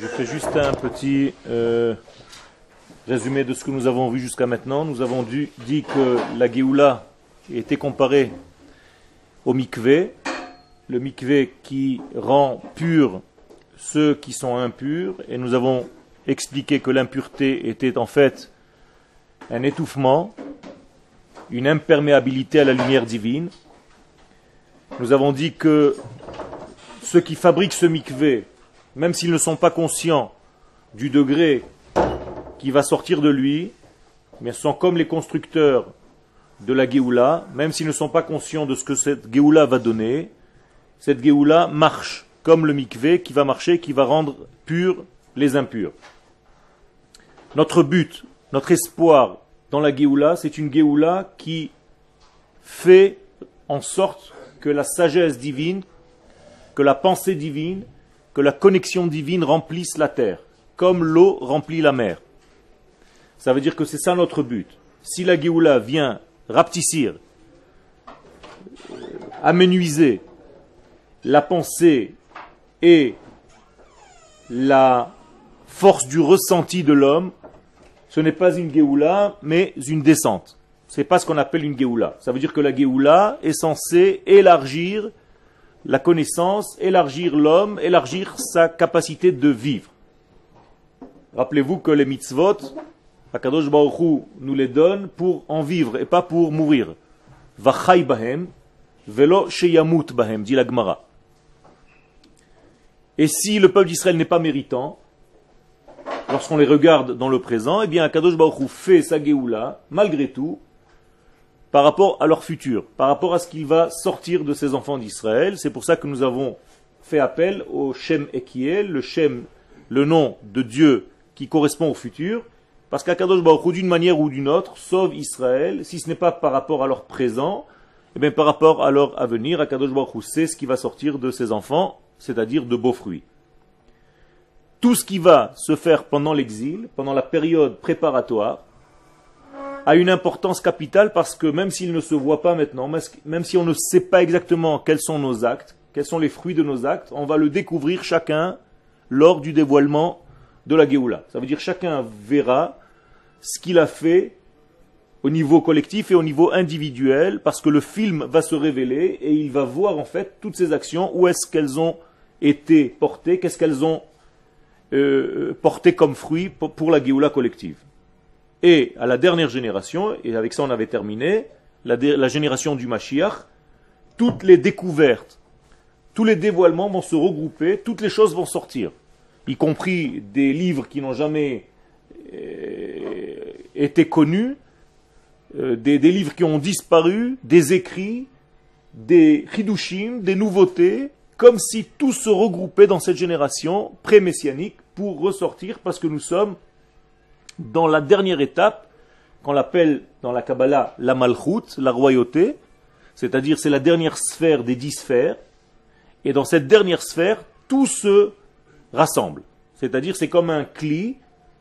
Je fais juste un petit euh, résumé de ce que nous avons vu jusqu'à maintenant. Nous avons dit que la Géoula était comparée au mikvé, le mikvé qui rend pur ceux qui sont impurs, et nous avons expliqué que l'impureté était en fait un étouffement, une imperméabilité à la lumière divine. Nous avons dit que ceux qui fabriquent ce mikvé, même s'ils ne sont pas conscients du degré qui va sortir de lui, mais sont comme les constructeurs de la Géoula, même s'ils ne sont pas conscients de ce que cette Géoula va donner, cette Géoula marche comme le mikvé qui va marcher, qui va rendre purs les impurs. Notre but, notre espoir dans la Géoula, c'est une Géoula qui fait en sorte que la sagesse divine, que la pensée divine, que la connexion divine remplisse la terre, comme l'eau remplit la mer. Ça veut dire que c'est ça notre but. Si la Géoula vient rapetissir, euh, amenuiser la pensée et la force du ressenti de l'homme, ce n'est pas une Géoula, mais une descente. Ce n'est pas ce qu'on appelle une Géoula. Ça veut dire que la Géoula est censée élargir la connaissance, élargir l'homme, élargir sa capacité de vivre. Rappelez-vous que les mitzvot, Akadosh Baruch nous les donne pour en vivre et pas pour mourir. Vachai bahem, velo sheyamut bahem, dit la Gemara. Et si le peuple d'Israël n'est pas méritant, lorsqu'on les regarde dans le présent, eh bien Akadosh Baruch fait sa Géoula, malgré tout, par rapport à leur futur, par rapport à ce qu'il va sortir de ses enfants d'Israël. C'est pour ça que nous avons fait appel au Shem Ekiel, le Shem, le nom de Dieu qui correspond au futur, parce qu'Akadosh Baruch d'une manière ou d'une autre, sauve Israël, si ce n'est pas par rapport à leur présent, eh bien par rapport à leur avenir, Akadosh Baruch sait ce qui va sortir de ses enfants, c'est-à-dire de beaux fruits. Tout ce qui va se faire pendant l'exil, pendant la période préparatoire, a une importance capitale parce que même s'il ne se voit pas maintenant, même si on ne sait pas exactement quels sont nos actes, quels sont les fruits de nos actes, on va le découvrir chacun lors du dévoilement de la Géoula. Ça veut dire chacun verra ce qu'il a fait au niveau collectif et au niveau individuel, parce que le film va se révéler et il va voir en fait toutes ces actions, où est-ce qu'elles ont été portées, qu'est-ce qu'elles ont euh, porté comme fruit pour la Géoula collective? Et à la dernière génération, et avec ça on avait terminé, la, génération du Mashiach, toutes les découvertes, tous les dévoilements vont se regrouper, toutes les choses vont sortir, y compris des livres qui n'ont jamais euh, été connus, euh, des, livres qui ont disparu, des écrits, des chidushim, des nouveautés, comme si tout se regroupait dans cette génération pré-messianique pour ressortir, parce que nous sommes dans la dernière étape, qu'on appelle dans la Kabbalah la malchut, la royauté, c'est-à-dire c'est la dernière sphère des dix sphères, et dans cette dernière sphère, tout se rassemble. C'est-à-dire c'est comme un cli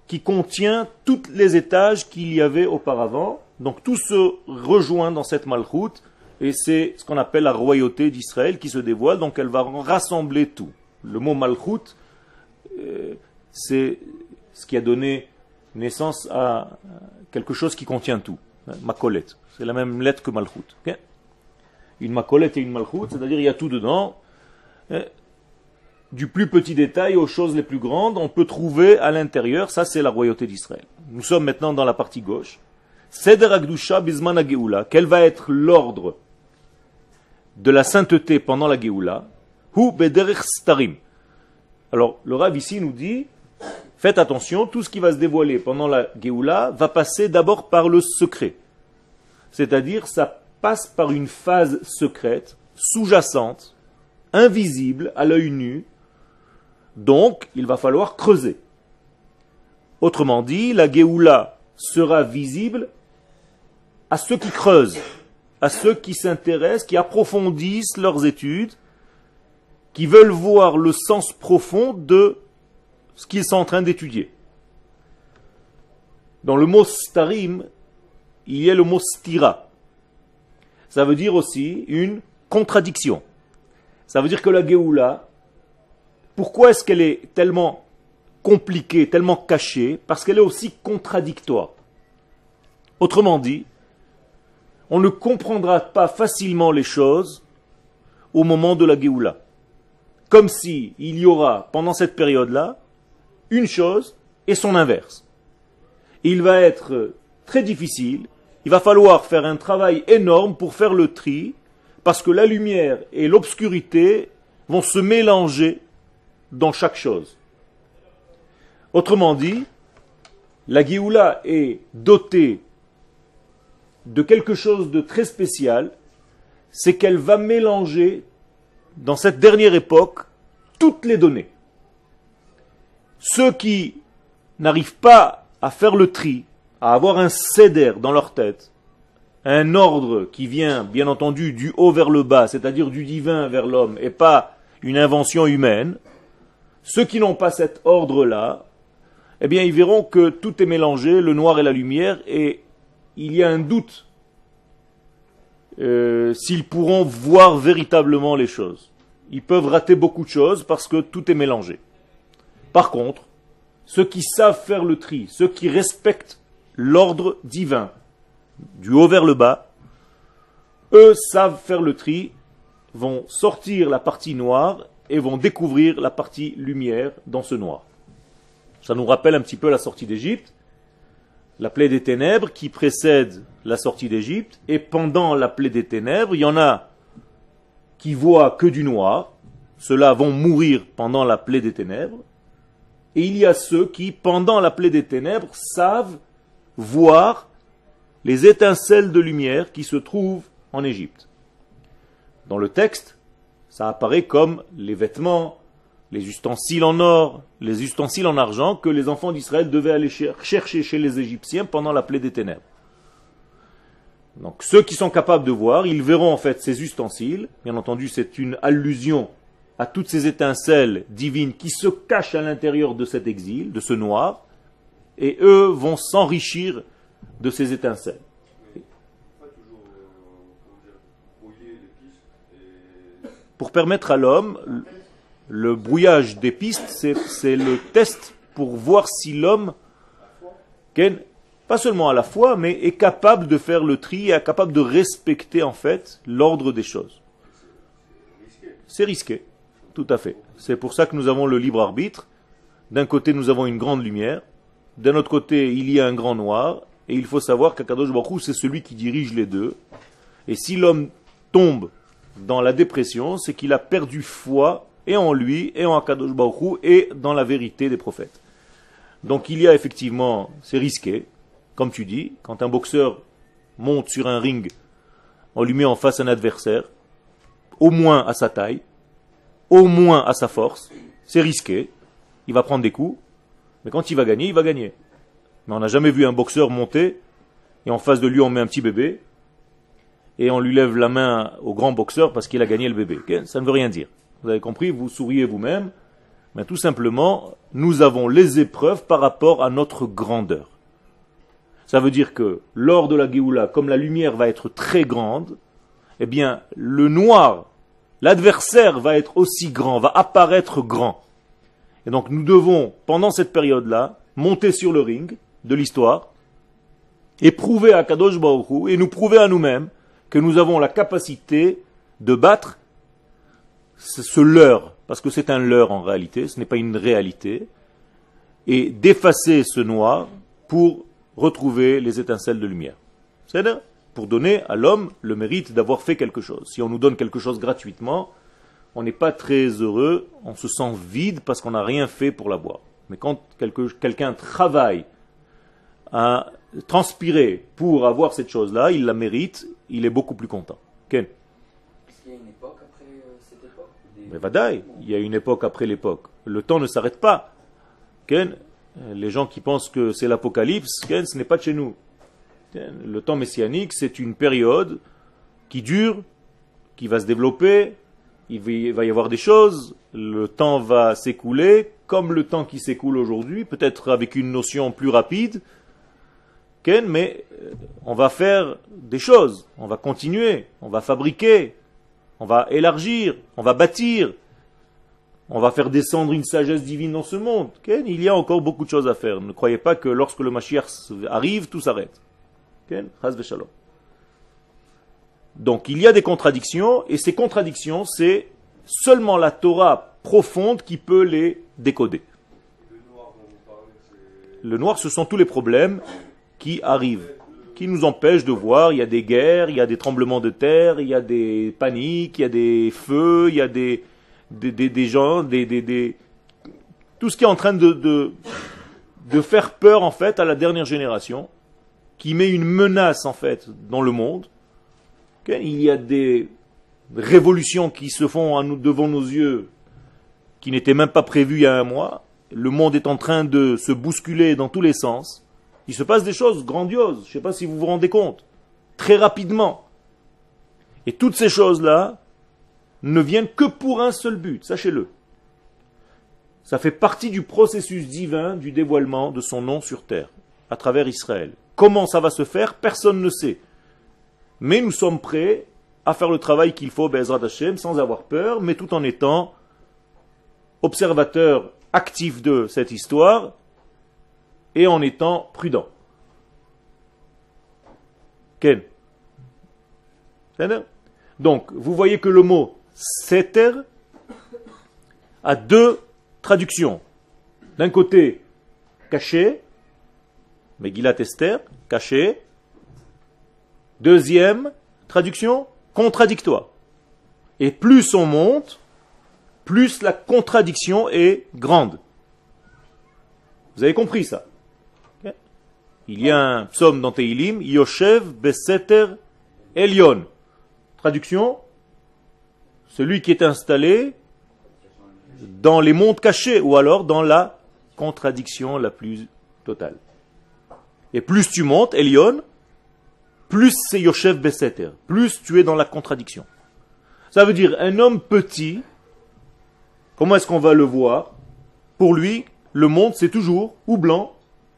qui contient tous les étages qu'il y avait auparavant, donc tout se rejoint dans cette malchut, et c'est ce qu'on appelle la royauté d'Israël qui se dévoile, donc elle va rassembler tout. Le mot malchut, euh, c'est ce qui a donné naissance à quelque chose qui contient tout. Macolette. C'est la même lettre que Malchut. Une macolette et une Malchut, c'est-à-dire il y a tout dedans. Du plus petit détail aux choses les plus grandes, on peut trouver à l'intérieur, ça c'est la royauté d'Israël. Nous sommes maintenant dans la partie gauche. Seder Agdusha Bisman Geoula. Quel va être l'ordre de la sainteté pendant la Geoula? Hu Bederich Starim. Alors, le Rav ici nous dit Faites attention, tout ce qui va se dévoiler pendant la Géoula va passer d'abord par le secret. C'est-à-dire, ça passe par une phase secrète, sous-jacente, invisible à l'œil nu. Donc, il va falloir creuser. Autrement dit, la Géoula sera visible à ceux qui creusent, à ceux qui s'intéressent, qui approfondissent leurs études, qui veulent voir le sens profond de ce qu'ils sont en train d'étudier. Dans le mot starim, il y a le mot stira. Ça veut dire aussi une contradiction. Ça veut dire que la Géoula, pourquoi est-ce qu'elle est tellement compliquée, tellement cachée, parce qu'elle est aussi contradictoire. Autrement dit, on ne comprendra pas facilement les choses au moment de la Géoula. Comme si il y aura, pendant cette période-là, une chose et son inverse. Il va être très difficile, il va falloir faire un travail énorme pour faire le tri, parce que la lumière et l'obscurité vont se mélanger dans chaque chose. Autrement dit, la Géoula est dotée de quelque chose de très spécial, c'est qu'elle va mélanger, dans cette dernière époque, toutes les données. Ceux qui n'arrivent pas à faire le tri, à avoir un céder dans leur tête, un ordre qui vient, bien entendu, du haut vers le bas, c'est-à-dire du divin vers l'homme, et pas une invention humaine, ceux qui n'ont pas cet ordre-là, eh bien, ils verront que tout est mélangé, le noir et la lumière, et il y a un doute euh, s'ils pourront voir véritablement les choses. Ils peuvent rater beaucoup de choses parce que tout est mélangé. Par contre, ceux qui savent faire le tri, ceux qui respectent l'ordre divin, du haut vers le bas, eux savent faire le tri, vont sortir la partie noire et vont découvrir la partie lumière dans ce noir. Ça nous rappelle un petit peu la sortie d'Égypte, la plaie des ténèbres qui précède la sortie d'Égypte, et pendant la plaie des ténèbres, il y en a qui voient que du noir, ceux-là vont mourir pendant la plaie des ténèbres, et il y a ceux qui, pendant la plaie des ténèbres, savent voir les étincelles de lumière qui se trouvent en Égypte. Dans le texte, ça apparaît comme les vêtements, les ustensiles en or, les ustensiles en argent que les enfants d'Israël devaient aller chercher chez les Égyptiens pendant la plaie des ténèbres. Donc ceux qui sont capables de voir, ils verront en fait ces ustensiles. Bien entendu, c'est une allusion à toutes ces étincelles divines qui se cachent à l'intérieur de cet exil, de ce noir, et eux vont s'enrichir de ces étincelles. Pour permettre à l'homme, le brouillage des pistes, c'est le test pour voir si l'homme, pas seulement à la fois, mais est capable de faire le tri, est capable de respecter en fait l'ordre des choses. C'est risqué, tout à fait. C'est pour ça que nous avons le libre arbitre. D'un côté, nous avons une grande lumière, d'un autre côté, il y a un grand noir, et il faut savoir qu'Akadosh Baruch c'est celui qui dirige les deux. Et si l'homme tombe dans la dépression, c'est qu'il a perdu foi et en lui, et en Akadosh Baruch et dans la vérité des prophètes. Donc il y a effectivement, c'est risqué, comme tu dis, quand un boxeur monte sur un ring, on lui met en face un adversaire, au moins à sa taille, au moins à sa force, c'est risqué, il va prendre des coups, mais quand il va gagner, il va gagner. Mais on n'a jamais vu un boxeur monter, et en face de lui on met un petit bébé, et on lui lève la main au grand boxeur parce qu'il a gagné le bébé. Ça ne veut rien dire. Vous avez compris, vous souriez vous-même. Mais tout simplement, nous avons les épreuves par rapport à notre grandeur. Ça veut dire que lors de la Géoula, comme la lumière va être très grande, eh bien, le noir, l'adversaire va être aussi grand, va apparaître grand. Et donc nous devons, pendant cette période-là, monter sur le ring de l'histoire et prouver à Kadosh Baruch et nous prouver à nous-mêmes que nous avons la capacité de battre ce leurre, parce que c'est un leurre en réalité, ce n'est pas une réalité, et d'effacer ce noir pour retrouver les étincelles de lumière. cest à pour donner à l'homme le mérite d'avoir fait quelque chose. Si on nous donne quelque chose gratuitement, on n'est pas très heureux, on se sent vide parce qu'on n'a rien fait pour l'avoir. Mais quand quelqu'un travaille à transpirer pour avoir cette chose-là, il la mérite, il est beaucoup plus content. Ken mais il y a une époque après l'époque. Le temps ne s'arrête pas. Les gens qui pensent que c'est l'apocalypse, ce n'est pas de chez nous. Le temps messianique, c'est une période qui dure, qui va se développer, il va y avoir des choses, le temps va s'écouler, comme le temps qui s'écoule aujourd'hui, peut-être avec une notion plus rapide, mais euh, on va faire des choses, on va continuer, on va fabriquer, on va élargir, on va bâtir. on va faire descendre une sagesse divine dans ce monde. Il y a encore beaucoup de choses à faire. Ne croyez pas que lorsque le Mashiach arrive, tout s'arrête. Donc il y a des contradictions, et ces contradictions, c'est seulement la Torah profonde qui peut les décoder. Le noir, ce sont tous les problèmes qui arrivent, qui nous empêchent de voir. Il y a des guerres, il y a des tremblements de terre, il y a des paniques, il y a des feux, il y a des, des, gens, des, des, tout ce qui est en train de, de, de faire peur en fait à la dernière génération, qui met une menace en fait dans le monde. Il y a des révolutions qui se font devant nos yeux, qui n'étaient même pas prévues il y a un mois. Le monde est en train de se bousculer dans tous les sens. Il se passe des choses grandioses. Je ne sais pas si vous vous rendez compte. Très rapidement. Et toutes ces choses-là, ne viennent que pour un seul but, sachez-le. Ça fait partie du processus divin du dévoilement de son nom sur terre, à travers Israël. Comment ça va se faire, personne ne sait. Mais nous sommes prêts à faire le travail qu'il faut, Bezrat Hashem, sans avoir peur, mais tout en étant observateurs actifs de cette histoire et en étant prudents. Ken Donc, vous voyez que le mot Seter a deux traductions. D'un côté, caché, Megillat Esther, caché. Deuxième traduction, contradictoire. Et plus on monte, plus la contradiction est grande. Vous avez compris ça? Il y a un psaume dans Teilim, Yoshev Beseter Elion. Traduction celui qui est installé dans les mondes cachés ou alors dans la contradiction la plus totale. Et plus tu montes, Elion, plus c'est Yoshev Beseter, plus tu es dans la contradiction. Ça veut dire un homme petit, comment est-ce qu'on va le voir? Pour lui, le monde c'est toujours ou blanc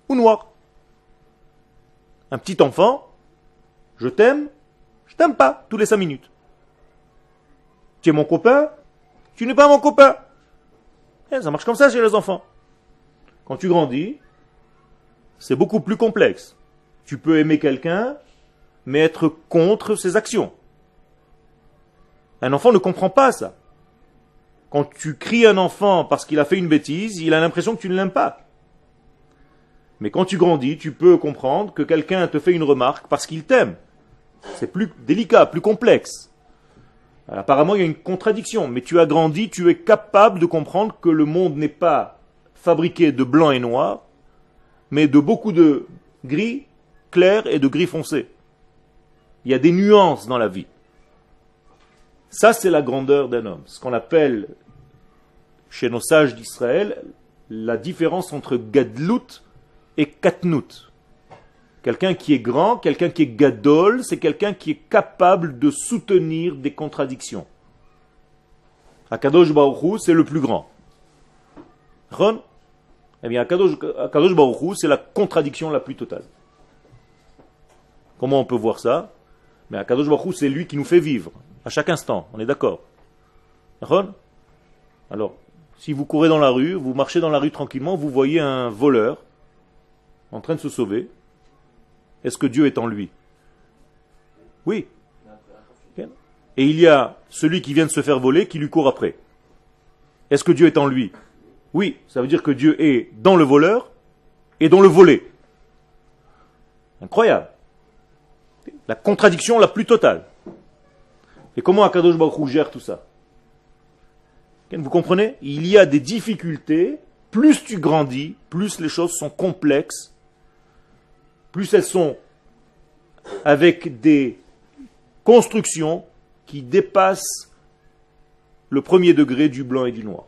ou noir. Un petit enfant, je t'aime, je t'aime pas tous les cinq minutes. Tu es mon copain, tu n'es pas mon copain. Eh, ça marche comme ça chez les enfants. Quand tu grandis, c'est beaucoup plus complexe. Tu peux aimer quelqu'un, mais être contre ses actions. Un enfant ne comprend pas ça. Quand tu cries un enfant parce qu'il a fait une bêtise, il a l'impression que tu ne l'aimes pas. Mais quand tu grandis, tu peux comprendre que quelqu'un te fait une remarque parce qu'il t'aime. C'est plus délicat, plus complexe apparemment, il y a une contradiction, mais tu as grandi, tu es capable de comprendre que le monde n'est pas fabriqué de blanc et noir, mais de beaucoup de gris clair et de gris foncé. Il y a des nuances dans la vie. Ça, c'est la grandeur d'un homme. Ce qu'on appelle, chez nos sages d'Israël, la différence entre gadlut et katnut. Quelqu'un qui est grand, quelqu'un qui est gadol, c'est quelqu'un qui est capable de soutenir des contradictions. Akadosh Baruchou, c'est le plus grand. Eh bien, Akadosh, Baruchou, c'est la contradiction la plus totale. Comment on peut voir ça? Mais Akadosh Baruchou, c'est lui qui nous fait vivre, à chaque instant, on est d'accord. Alors, si vous courez dans la rue, vous marchez dans la rue tranquillement, vous voyez un voleur en train de se sauver, est-ce que Dieu est en lui? Oui. Et il y a celui qui vient de se faire voler qui lui court après. Est-ce que Dieu est en lui? Oui, ça veut dire que Dieu est dans le voleur et dans le volé. Incroyable. La contradiction la plus totale. Et comment Akadosh Baruch gère tout ça? Vous comprenez? Il y a des difficultés. Plus tu grandis, plus les choses sont complexes plus elles sont avec des constructions qui dépassent le premier degré du blanc et du noir.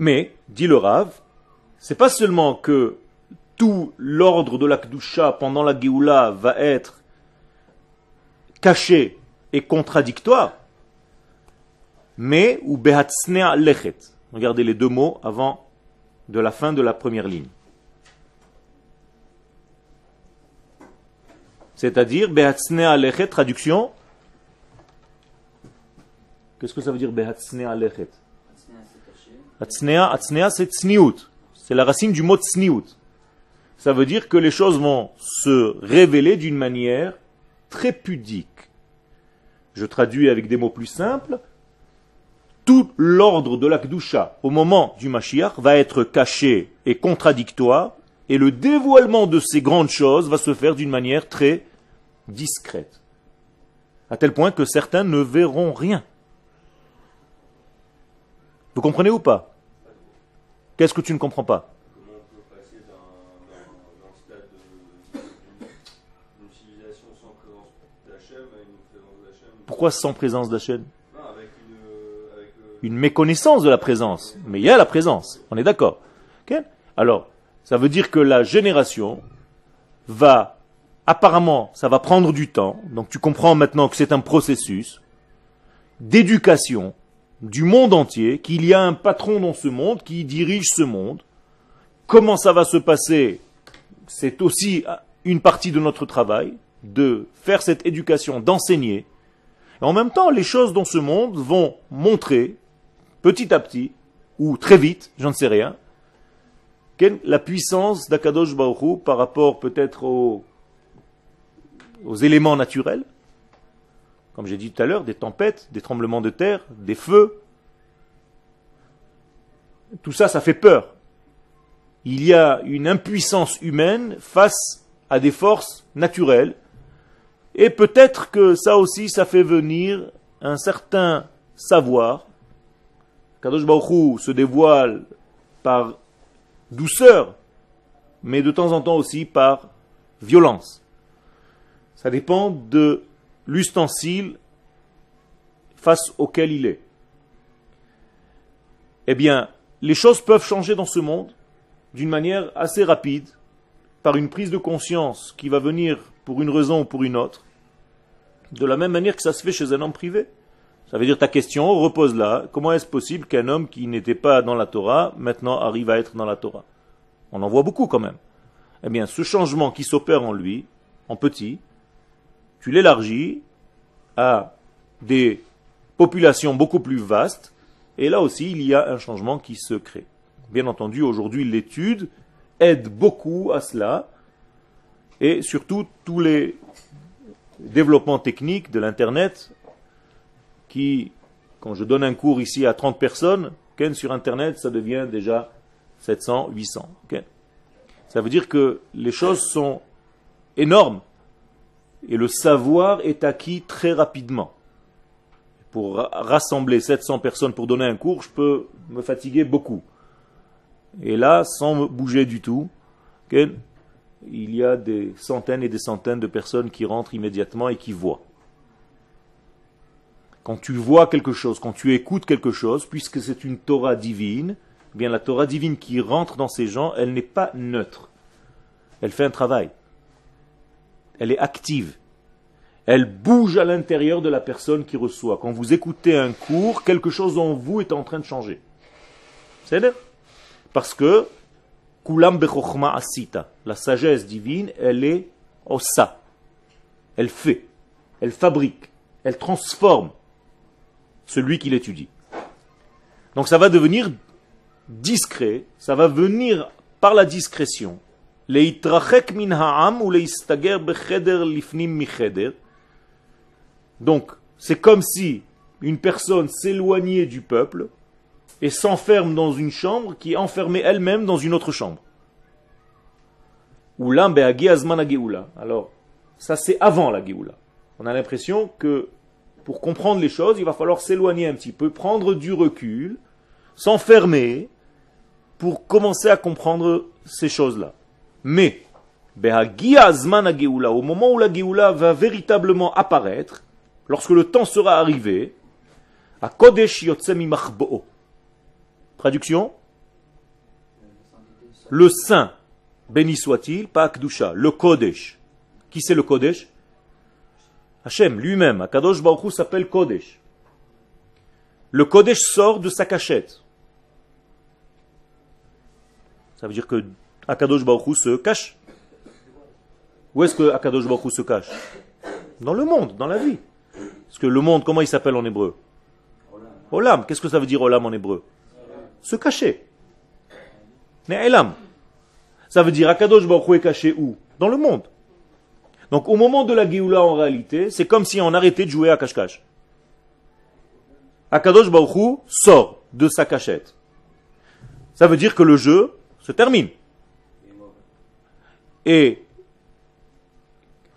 Mais, dit le Rav, c'est pas seulement que tout l'ordre de la Kdusha pendant la Géoula va être caché et contradictoire, mais ou behatsnea lechet. Regardez les deux mots avant de la fin de la première ligne. C'est-à-dire, traduction, Qu'est-ce que ça veut dire behatsnea lechet Atsnea, c'est tsniout. C'est la racine du mot tsniout. Ça veut dire que les choses vont se révéler d'une manière très pudique. Je traduis avec des mots plus simples. Tout l'ordre de l'Akdusha au moment du Mashiach va être caché et contradictoire, et le dévoilement de ces grandes choses va se faire d'une manière très discrète. À tel point que certains ne verront rien. Vous comprenez ou pas? Qu'est-ce que tu ne comprends pas Pourquoi sans présence d'Hachem Une méconnaissance de la présence. Mais il y a la présence, on est d'accord. Alors, ça veut dire que la génération va, apparemment, ça va prendre du temps. Donc tu comprends maintenant que c'est un processus d'éducation du monde entier, qu'il y a un patron dans ce monde qui dirige ce monde. Comment ça va se passer? C'est aussi une partie de notre travail, de faire cette éducation, d'enseigner, en même temps, les choses dans ce monde vont montrer, petit à petit, ou très vite, j'en sais rien, la puissance d'Akadosh Baruch par rapport peut-être aux éléments naturels, comme j'ai dit tout à l'heure, des tempêtes, des tremblements de terre, des feux. Tout ça, ça fait peur. Il y a une impuissance humaine face à des forces naturelles et peut-être que ça aussi, ça fait venir un certain savoir. Kadosh Baruch se dévoile par douceur, mais de temps en temps aussi par violence. Ça dépend de l'ustensile face auquel il est. Eh bien, les choses peuvent changer dans ce monde d'une manière assez rapide, par une prise de conscience qui va venir pour une raison ou pour une autre, de la même manière que ça se fait chez un homme privé. Ça veut dire ta question repose là. Comment est-ce possible qu'un homme qui n'était pas dans la Torah maintenant arrive à être dans la Torah? On en voit beaucoup quand même. Eh bien, ce changement qui s'opère en lui, en petit, tu l'élargis à des populations beaucoup plus vastes, et là aussi il y a un changement qui se crée. Bien entendu, aujourd'hui l'étude aide beaucoup à cela, et surtout tous les développements techniques de l'Internet qui, quand je donne un cours ici à 30 personnes, sur Internet, ça devient déjà 700, 800. Ça veut dire que les choses sont énormes et le savoir est acquis très rapidement. Pour rassembler 700 personnes pour donner un cours, je peux me fatiguer beaucoup. Et là, sans me bouger du tout, il y a des centaines et des centaines de personnes qui rentrent immédiatement et qui voient. Quand tu vois quelque chose, quand tu écoutes quelque chose, puisque c'est une Torah divine, eh bien la Torah divine qui rentre dans ces gens, elle n'est pas neutre. Elle fait un travail. Elle est active. Elle bouge à l'intérieur de la personne qui reçoit. Quand vous écoutez un cours, quelque chose en vous est en train de changer. C'est Parce que Kulam asita. La sagesse divine, elle est osa. Elle fait, elle fabrique, elle transforme celui qui l'étudie. Donc ça va devenir discret, ça va venir par la discrétion. Donc, c'est comme si une personne s'éloignait du peuple et s'enferme dans une chambre qui est enfermée elle-même dans une autre chambre. Alors, ça c'est avant la Géoula. On a l'impression que pour comprendre les choses, il va falloir s'éloigner un petit peu, prendre du recul, s'enfermer pour commencer à comprendre ces choses-là. Mais, au moment où la Géoula va véritablement apparaître, lorsque le temps sera arrivé, à Kodesh Traduction? Le saint, béni soit-il, pas Akdusha, le Kodesh. Qui c'est le Kodesh? Hachem lui-même, Akadosh Baruch s'appelle Kodesh. Le Kodesh sort de sa cachette. Ça veut dire que Akadosh Baruch se cache. Où est-ce que Akadosh Baruch se cache? Dans le monde, dans la vie. Parce que le monde, comment il s'appelle en hébreu? Olam, qu'est-ce que ça veut dire olam en hébreu? Se cacher. Ne'elam. Ça veut dire Akadosh Baruch Hu est caché où? Dans le monde. Donc au moment de la Géoula en réalité, c'est comme si on arrêtait de jouer à cache-cache. Akadosh Baruch Hu sort de sa cachette. Ça veut dire que le jeu se termine. Et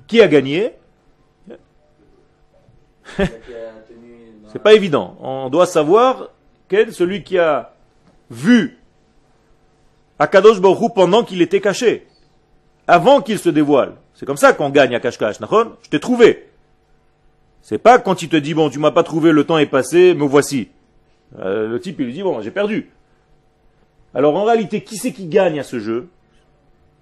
qui a gagné C'est pas évident. On doit savoir quel celui qui a vu Akadosh Baruch pendant qu'il était caché, avant qu'il se dévoile. C'est comme ça qu'on gagne à cache-cache. Je t'ai trouvé. C'est pas quand il te dit, bon, tu m'as pas trouvé, le temps est passé, me voici. Euh, le type, il lui dit, bon, j'ai perdu. Alors en réalité, qui c'est qui gagne à ce jeu?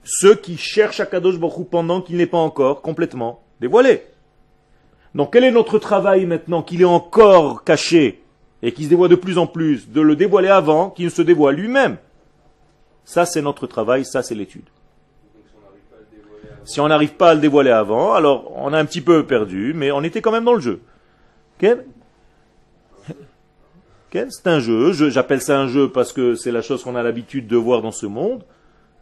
Ceux qui cherchent Akadosh Baruch pendant qu'il n'est pas encore complètement dévoilé. Donc quel est notre travail maintenant qu'il est encore caché et qui se dévoile de plus en plus, de le dévoiler avant qu'il ne se dévoile lui-même? Ça c'est notre travail, ça c'est l'étude. Si on n'arrive pas à le dévoiler avant, alors on a un petit peu perdu, mais on était quand même dans le jeu. C'est un jeu, j'appelle ça un jeu parce que c'est la chose qu'on a l'habitude de voir dans ce monde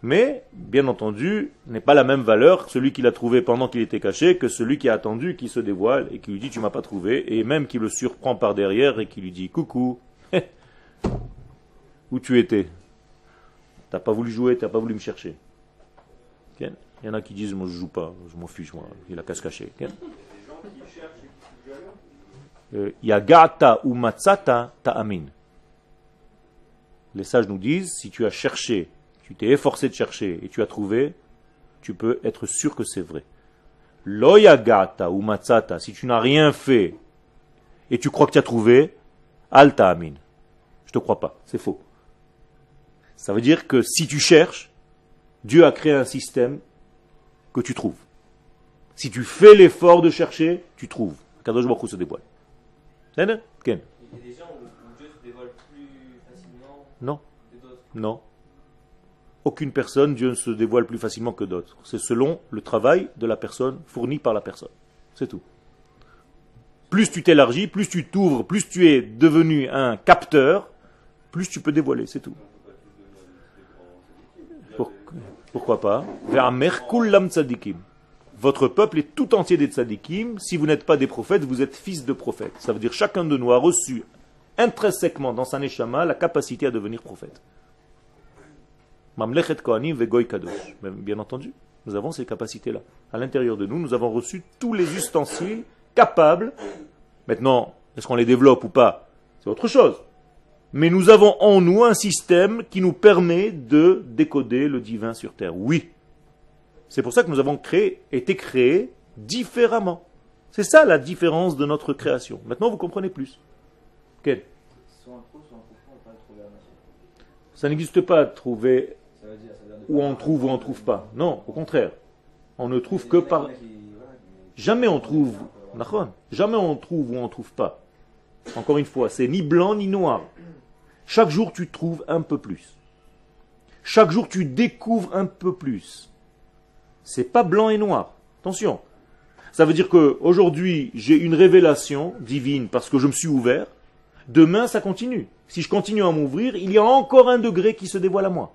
mais, bien entendu, n'est pas la même valeur celui qui l'a trouvé pendant qu'il était caché que celui qui a attendu qu'il se dévoile et qui lui dit tu m'as pas trouvé, et même qui le surprend par derrière et qui lui dit coucou, où tu étais? T'as pas voulu jouer, t'as pas voulu me chercher. Il y en a qui disent moi je joue pas, je m'en fiche moi, il a qu'à se cacher. Euh, Yagata ou matzata ta'amin. Les sages nous disent si tu as cherché tu t'es efforcé de chercher et tu as trouvé, tu peux être sûr que c'est vrai. Loyagata ou matzata, si tu n'as rien fait et tu crois que tu as trouvé, alta amin. Je te crois pas, c'est faux. Ça veut dire que si tu cherches, Dieu a créé un système que tu trouves. Si tu fais l'effort de chercher, tu trouves. Kadosh Baruch se dévoile. Il y a des gens où Dieu se dévoile plus facilement Non. Non aucune personne, Dieu ne se dévoile plus facilement que d'autres. C'est selon le travail de la personne fourni par la personne. C'est tout. Plus tu t'élargis, plus tu t'ouvres, plus tu es devenu un capteur, plus tu peux dévoiler, c'est tout. Pourquoi pas? Votre peuple est tout entier des tzadikim. Si vous n'êtes pas des prophètes, vous êtes fils de prophètes. Ça veut dire chacun de nous a reçu intrinsèquement dans sa neshama la capacité à devenir prophète. Mamlechet Kohanim Vegoy Kadosh. Bien entendu, nous avons ces capacités-là. À l'intérieur de nous, nous avons reçu tous les ustensiles capables. Maintenant, est-ce qu'on les développe ou pas? C'est autre chose. Mais nous avons en nous un système qui nous permet de décoder le divin sur terre. Oui. C'est pour ça que nous avons créé, été créés différemment. C'est ça la différence de notre création. Maintenant, vous comprenez plus. Quel Ça n'existe pas trouver où on trouve ou on ne trouve pas. Non, au contraire. On ne trouve que par... Jamais on trouve... Jamais on trouve ou on ne trouve pas. Encore une fois, c'est ni blanc ni noir. Chaque jour, tu trouves un peu plus. Chaque jour, tu découvres un peu plus. C'est pas blanc et noir. Attention. Ça veut dire que aujourd'hui, j'ai une révélation divine parce que je me suis ouvert. Demain, ça continue. Si je continue à m'ouvrir, il y a encore un degré qui se dévoile à moi.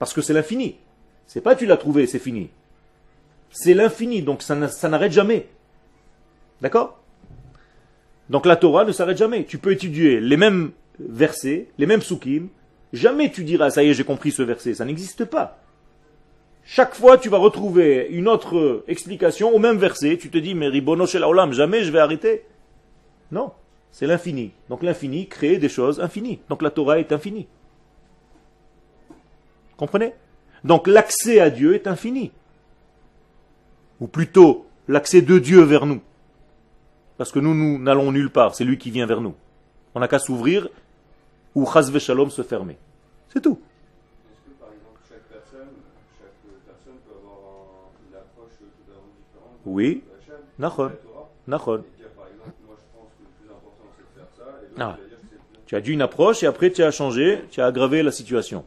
Parce que c'est l'infini. C'est pas tu l'as trouvé, c'est fini. C'est l'infini, donc ça n'arrête jamais. D'accord? Donc la Torah ne s'arrête jamais. Tu peux étudier les mêmes versets, les mêmes soukim. Jamais tu diras, ça y est, j'ai compris ce verset. Ça n'existe pas. Chaque fois, tu vas retrouver une autre explication au même verset. Tu te dis, mais ribono olam, jamais je vais arrêter. Non, c'est l'infini. Donc l'infini crée des choses infinies. Donc la Torah est infinie. Comprenez? Donc l'accès à Dieu est infini. Ou plutôt, l'accès de Dieu vers nous. Parce que nous, nous n'allons nulle part, c'est lui qui vient vers nous. On n'a qu'à s'ouvrir ou chas shalom se fermer. C'est tout. Est-ce que par exemple chaque personne, chaque personne peut avoir une approche totalement différente Oui. Nachon. Nachon. Ah. Tu as dû une approche et après tu as changé, tu as aggravé la situation.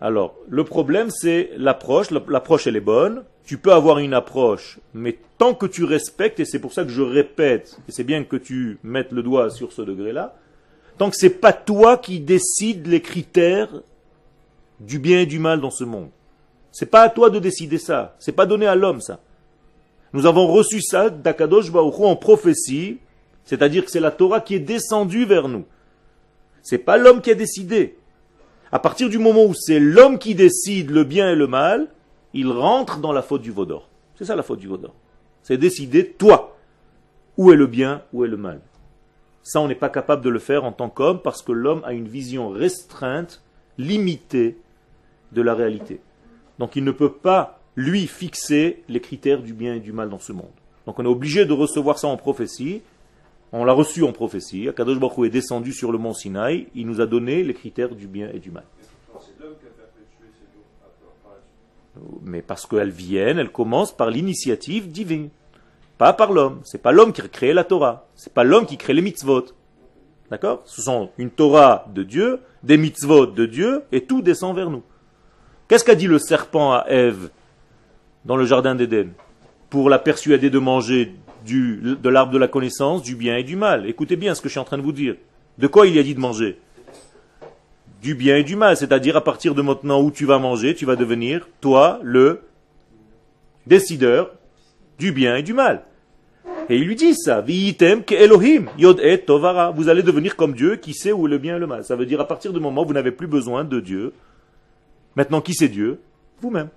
Alors, le problème, c'est l'approche. L'approche, elle est bonne. Tu peux avoir une approche, mais tant que tu respectes, et c'est pour ça que je répète, et c'est bien que tu mettes le doigt sur ce degré-là, tant que c'est pas toi qui décides les critères du bien et du mal dans ce monde. C'est pas à toi de décider ça. C'est pas donné à l'homme ça. Nous avons reçu ça d'Akadosh Baruch en prophétie, c'est-à-dire que c'est la Torah qui est descendue vers nous. C'est pas l'homme qui a décidé. À partir du moment où c'est l'homme qui décide le bien et le mal, il rentre dans la faute du vaudor. C'est ça la faute du vaudor. C'est décider, toi, où est le bien, où est le mal. Ça, on n'est pas capable de le faire en tant qu'homme parce que l'homme a une vision restreinte, limitée de la réalité. Donc il ne peut pas, lui, fixer les critères du bien et du mal dans ce monde. Donc on est obligé de recevoir ça en prophétie. On l'a reçu en prophétie. Akadosh Baruch Hu est descendu sur le mont Sinaï. Il nous a donné les critères du bien et du mal. Mais parce qu'elles viennent, elles commencent par l'initiative divine. Pas par l'homme. C'est pas l'homme qui a créé la Torah. C'est pas l'homme qui crée les mitzvot. D'accord? Ce sont une Torah de Dieu, des mitzvot de Dieu, et tout descend vers nous. Qu'est-ce qu'a dit le serpent à Ève dans le jardin d'Éden? Pour la persuader de manger du, de l'arbre de la connaissance, du bien et du mal Écoutez bien ce que je suis en train de vous dire. De quoi il y a dit de manger? Du bien et du mal, c'est-à-dire à partir de maintenant où tu vas manger, tu vas devenir, toi, le décideur du bien et du mal. Et il lui dit ça, ke Elohim, yod et tovara. Vous allez devenir comme Dieu qui sait où est le bien et le mal. Ça veut dire à partir du moment où vous n'avez plus besoin de Dieu. Maintenant, qui c'est Dieu? Vous-même.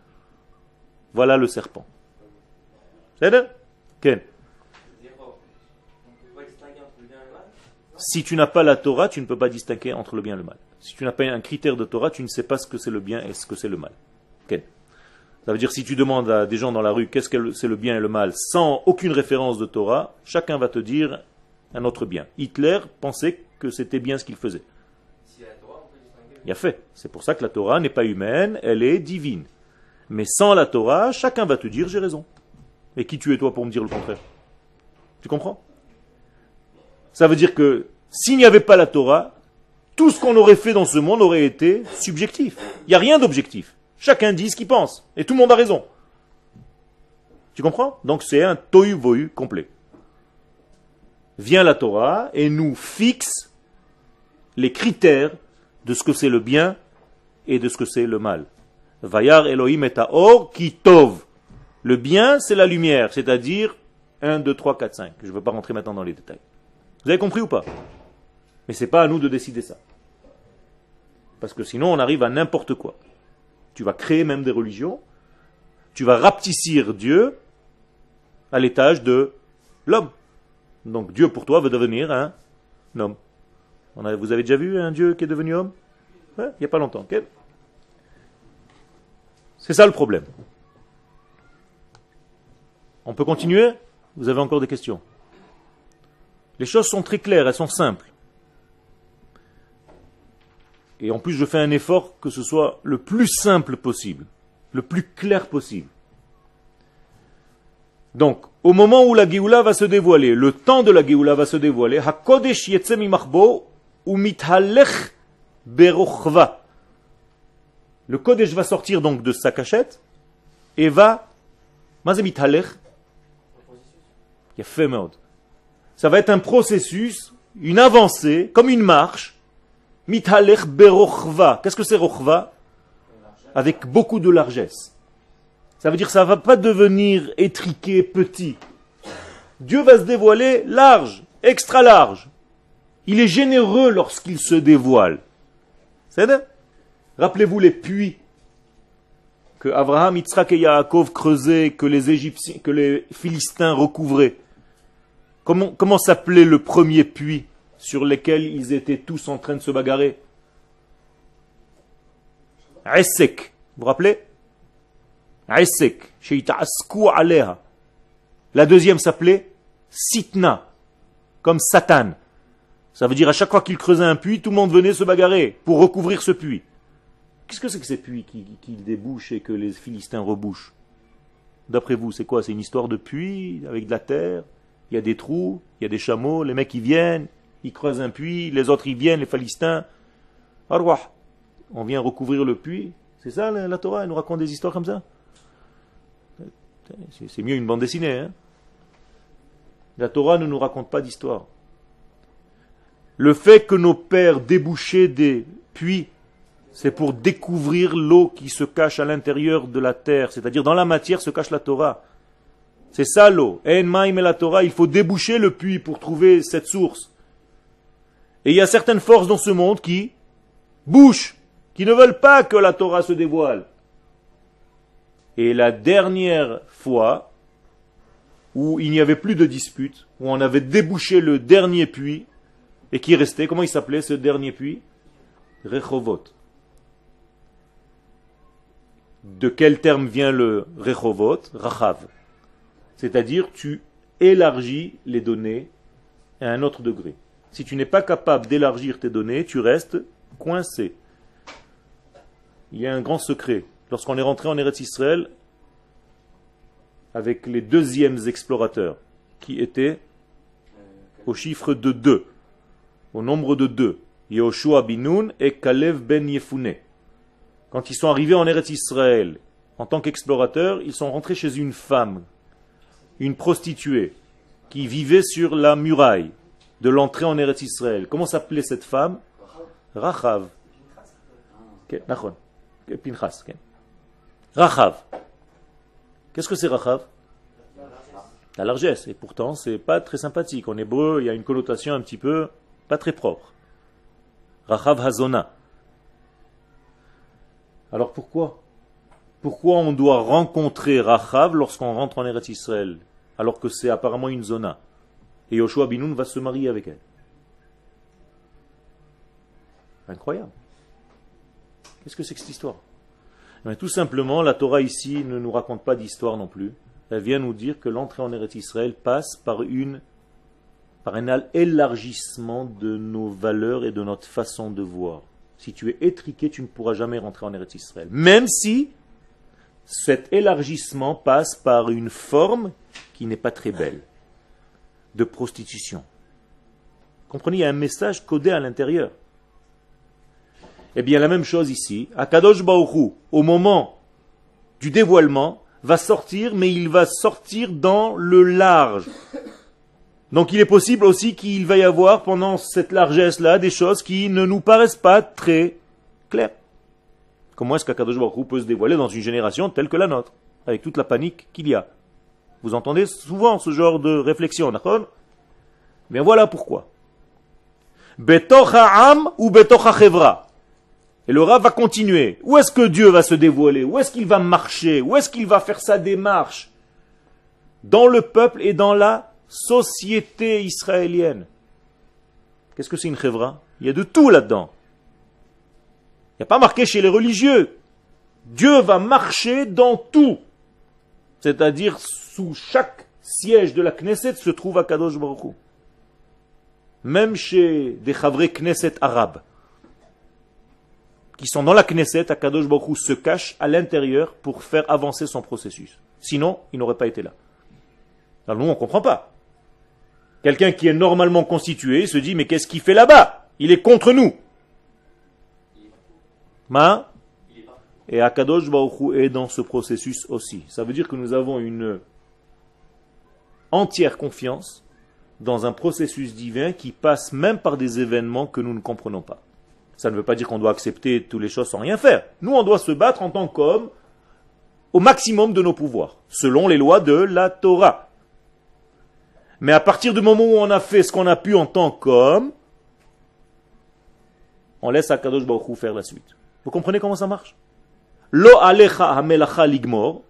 Voilà le serpent. C'est Ken. C'est-à-dire, oh, on peut pas distinguer entre le bien et le mal Si tu n'as pas la Torah, tu ne peux pas distinguer entre le bien et le mal. Si tu n'as pas un critère de Torah, tu ne sais pas ce que c'est le bien et ce que c'est le mal. Ken. Ça veut dire si tu demandes à des gens dans la rue qu'est-ce que c'est le bien et le mal sans aucune référence de Torah, chacun va te dire un autre bien. Hitler pensait que c'était bien ce qu'il faisait. Il a fait. C'est pour ça que la Torah n'est pas humaine, elle est divine. Mais sans la Torah, chacun va te dire j'ai raison. Et qui tu es toi pour me dire le contraire? Tu comprends? Ça veut dire que s'il n'y avait pas la Torah, tout ce qu'on aurait fait dans ce monde aurait été subjectif. Il n'y a rien d'objectif. Chacun dit ce qu'il pense. Et tout le monde a raison. Tu comprends? Donc c'est un tohu vohu complet. Vient la Torah et nous fixe les critères de ce que c'est le bien et de ce que c'est le mal. Vayar Elohim et or qui tov. Le bien, c'est la lumière, c'est-à-dire 1, 2, 3, 4, 5. Je ne veux pas rentrer maintenant dans les détails. Vous avez compris ou pas? Mais c'est pas à nous de décider ça. Parce que sinon, on arrive à n'importe quoi. Tu vas créer même des religions. Tu vas rapetissir Dieu à l'étage de l'homme. Donc Dieu pour toi va devenir un homme. Vous avez déjà vu un Dieu qui est devenu homme? Ouais, Il n'y a pas longtemps. C'est ça le problème. On peut continuer? Vous avez encore des questions? Les choses sont très claires, elles sont simples. Et en plus, je fais un effort que ce soit le plus simple possible, le plus clair possible. Donc, au moment où la Géoula va se dévoiler, le temps de la Géoula va se dévoiler, Hakodesh mimachbo umithalech berochva. Le Kodesh va sortir donc de sa cachette et va. Mithalech. Ça va être un processus, une avancée, comme une marche. Mithalech berochva. Qu'est-ce que c'est rochva Avec beaucoup de largesse. Ça veut dire que ça ne va pas devenir étriqué, petit. Dieu va se dévoiler large, extra large. Il est généreux lorsqu'il se dévoile. C'est Rappelez-vous les puits que Abraham, Yitzhak et Yaakov creusaient, que les Égyptiens, que les Philistins recouvraient. Comment, comment s'appelait le premier puits? Sur lequel ils étaient tous en train de se bagarrer Essek. Vous vous rappelez? Essek. La deuxième s'appelait Sitna, comme Satan. Ça veut dire à chaque fois qu'il creusait un puits, tout le monde venait se bagarrer pour recouvrir ce puits. Qu'est-ce que c'est que ces puits qui, qui débouchent et que les Philistins rebouchent? D'après vous, c'est quoi? C'est une histoire de puits avec de la terre? Il y a des trous, il y a des chameaux, les mecs ils viennent, ils creusent un puits, les autres ils viennent, les Philistins. On vient recouvrir le puits. C'est ça la, la Torah, elle nous raconte des histoires comme ça? C'est mieux une bande dessinée. hein. La Torah ne nous raconte pas d'histoire. Le fait que nos pères débouchaient des puits, c'est pour découvrir l'eau qui se cache à l'intérieur de la terre. C'est-à-dire dans la matière se cache la Torah. C'est ça l'eau. En maïm et la Torah, il faut déboucher le puits pour trouver cette source. Et il y a certaines forces dans ce monde qui bouchent, qui ne veulent pas que la Torah se dévoile. Et la dernière fois où il n'y avait plus de dispute, où on avait débouché le dernier puits, et qui restait, comment il s'appelait ce dernier puits? Rechovot. De quel terme vient le Rechovot Rachav. C'est-à-dire, tu élargis les données à un autre degré. Si tu n'es pas capable d'élargir tes données, tu restes coincé. Il y a un grand secret. Lorsqu'on est rentré en Eretz Israël, avec les deuxièmes explorateurs, qui étaient au chiffre de deux, au nombre de deux, Yehoshua Binoun et Kalev ben Yefune. Quand ils sont arrivés en Eretz Israël, en tant qu'explorateurs, ils sont rentrés chez une femme, une prostituée, qui vivait sur la muraille de l'entrée en Eretz Israël. Comment s'appelait cette femme Rachav. Ok, nachon. Ok, Pinchas. Rachav. Qu'est-ce que c'est Rachav? La largesse. Et pourtant, c'est pas très sympathique. En hébreu, il y a une connotation un petit peu pas très propre. Rachav Hazona. Alors pourquoi? Pourquoi on doit rencontrer Rachav lorsqu'on rentre en Eretz Israël alors que c'est apparemment une zona? Et Yoshua Binoun va se marier avec elle. Incroyable. Qu'est-ce que c'est que cette histoire? Eh Tout simplement, la Torah ici ne nous raconte pas d'histoire non plus. Elle vient nous dire que l'entrée en Eretz Israël passe par une par un élargissement de nos valeurs et de notre façon de voir. Si tu es étriqué, tu ne pourras jamais rentrer en Eretz Israël. Même si cet élargissement passe par une forme qui n'est pas très belle, de prostitution. Comprenez, il y a un message codé à l'intérieur. Eh bien, la même chose ici. Akadosh Baoru, au moment du dévoilement, va sortir, mais il va sortir dans le large. Donc il est possible aussi qu'il va y avoir pendant cette largesse-là des choses qui ne nous paraissent pas très claires. Comment est-ce qu'Akadosh Baruch Hu peut se dévoiler dans une génération telle que la nôtre, avec toute la panique qu'il y a? Vous entendez souvent ce genre de réflexion, d'accord? Bien voilà pourquoi. Betocha am ou betocha chevra. Et le Rav va continuer. Où est-ce que Dieu va se dévoiler? Où est-ce qu'il va marcher? Où est-ce qu'il va faire sa démarche? Dans le peuple et dans la société israélienne. Qu'est-ce que c'est une chevra? Il y a de tout là-dedans. Il n'y a pas marqué chez les religieux. Dieu va marcher dans tout. C'est-à-dire, chaque siège de la Knesset se trouve Akadosh Baruch Hu. Même chez des Chavré Knesset arabes, qui sont dans la Knesset, Akadosh Baruch Hu se cache à l'intérieur pour faire avancer son processus. Sinon, il n'aurait pas été là. Alors nous, on ne comprend pas. Quelqu'un qui est normalement constitué se dit, mais qu'est-ce qu'il fait là-bas? Il est contre nous. Ma? Et Akadosh Baruch Hu est dans ce processus aussi. Ça veut dire que nous avons une entière confiance dans un processus divin qui passe même par des événements que nous ne comprenons pas. Ça ne veut pas dire qu'on doit accepter toutes les choses sans rien faire. Nous, on doit se battre en tant qu'homme au maximum de nos pouvoirs, selon les lois de la Torah. Mais à partir du moment où on a fait ce qu'on a pu en tant qu'homme, on laisse Akadosh Baruch Hu faire la suite. Vous comprenez comment ça marche? Lo alecha ligmor.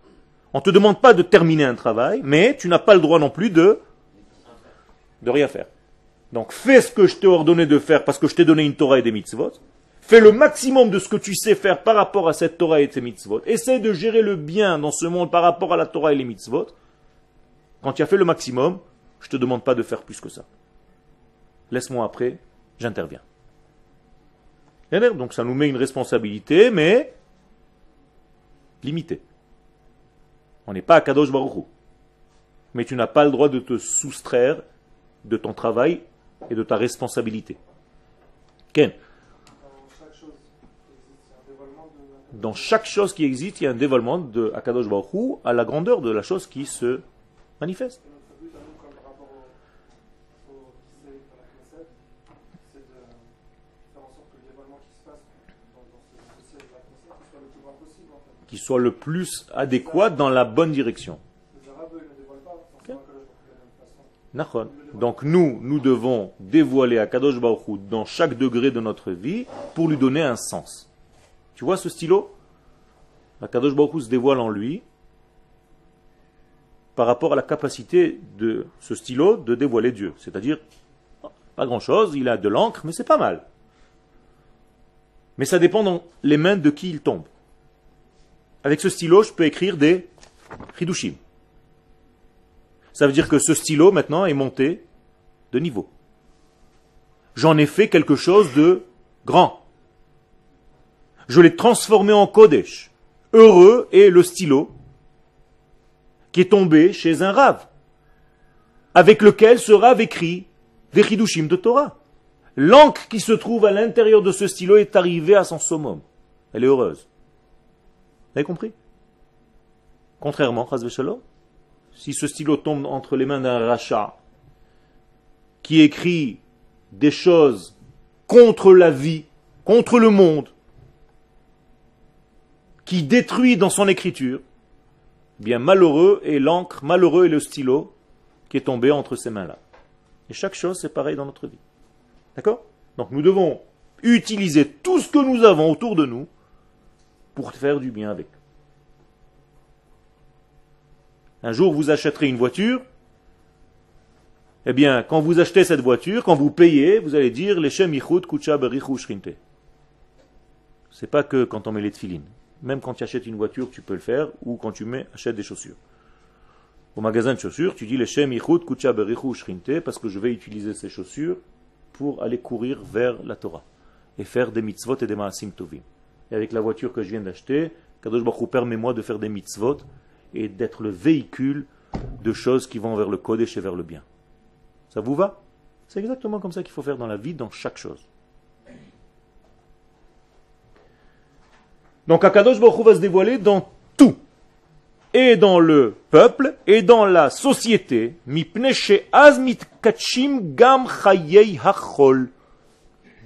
On ne te demande pas de terminer un travail, mais tu n'as pas le droit non plus de, de rien faire. Donc fais ce que je t'ai ordonné de faire parce que je t'ai donné une Torah et des mitzvot. Fais le maximum de ce que tu sais faire par rapport à cette Torah et ces mitzvot. Essaie de gérer le bien dans ce monde par rapport à la Torah et les mitzvot. Quand tu as fait le maximum, je ne te demande pas de faire plus que ça. Laisse-moi après, j'interviens. Donc ça nous met une responsabilité, mais limitée. On n'est pas à Kadosh Baruch Hu. Mais tu n'as pas le droit de te soustraire de ton travail et de ta responsabilité. Ken Dans chaque chose qui existe, il y a un dévoilement de Akadosh Baruch Hu à la grandeur de la chose qui se manifeste. Et notre but à nous, comme par rapport au, au Kisei à la Knesset, c'est de faire en sorte que le dévoilement qui se passe dans, dans ce, ce siège de la Knesset qu'il soit le plus grand possible en fait. Qui soit le plus adéquat dans la bonne direction. Donc nous, nous devons dévoiler Baruch Hu dans chaque degré de notre vie pour lui donner un sens. Tu vois ce stylo? Akadosh Baruch Hu se dévoile en lui par rapport à la capacité de ce stylo de dévoiler Dieu. C'est-à-dire, pas grand-chose, il a de l'encre, mais c'est pas mal. Mais ça dépend dans les mains de qui il tombe. Avec ce stylo, je peux écrire des Hidushim. Ça veut dire que ce stylo, maintenant, est monté de niveau. J'en ai fait quelque chose de grand. Je l'ai transformé en Kodesh. Heureux est le stylo qui est tombé chez un rave, avec lequel ce rave écrit des chidushim de Torah. L'encre qui se trouve à l'intérieur de ce stylo est arrivée à son summum. Elle est heureuse. Vous avez compris? Contrairement, si ce stylo tombe entre les mains d'un rachat qui écrit des choses contre la vie, contre le monde, qui détruit dans son écriture, eh bien malheureux est l'encre, malheureux est le stylo qui est tombé entre ces mains-là. Et chaque chose, c'est pareil dans notre vie. D'accord? Donc nous devons utiliser tout ce que nous avons autour de nous pour faire du bien avec. Un jour, vous achèterez une voiture. Eh bien, quand vous achetez cette voiture, quand vous payez, vous allez dire Leshem Yichud Kucha Berichu Shrinte. C'est pas que quand on met les tefilines. Même quand tu achètes une voiture, tu peux le faire, ou quand tu mets, achètes des chaussures. Au magasin de chaussures, tu dis Leshem Yichud Kucha Shrinte, parce que je vais utiliser ces chaussures pour aller courir vers la Torah et faire des mitzvot et des maasim tovim. Et avec la voiture que je viens d'acheter, Kadosh Baruch permet-moi de faire des mitzvot et d'être le véhicule de choses qui vont vers le Kodesh et vers le bien. Ça vous va? C'est exactement comme ça qu'il faut faire dans la vie, dans chaque chose. Donc Akadosh Baruch va se dévoiler dans tout. Et dans le peuple, et dans la société.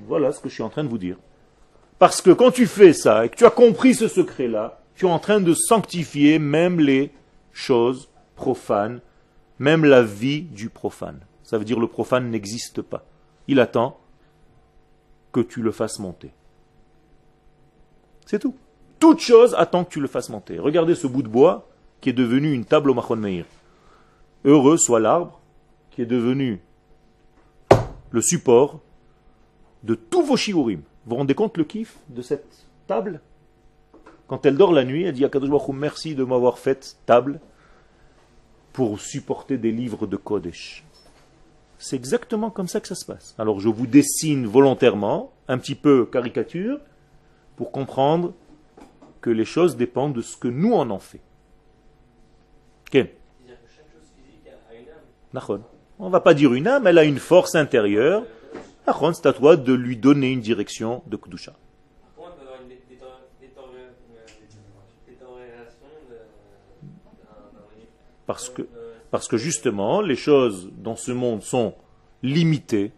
Voilà ce que je suis en train de vous dire. Parce que quand tu fais ça et que tu as compris ce secret-là, tu es en train de sanctifier même les choses profanes, même la vie du profane. Ça veut dire le profane n'existe pas. Il attend que tu le fasses monter. C'est tout. Toute chose attend que tu le fasses monter. Regardez ce bout de bois qui est devenu une table au Machon Meir. Heureux soit l'arbre qui est devenu le support de tous vos shiurim. Vous vous rendez compte le kiff de cette table? Quand elle dort la nuit, elle dit à Kadosh merci de m'avoir fait table pour supporter des livres de Kodesh. C'est exactement comme ça que ça se passe. Alors je vous dessine volontairement, un petit peu caricature, pour comprendre que les choses dépendent de ce que nous en en fait. Nachon. On va pas dire une âme, elle a une force intérieure. Nachon, c'est à toi de lui donner une direction de détor- euh, Parce que, Euh, parce que justement, les choses dans ce monde sont limitées,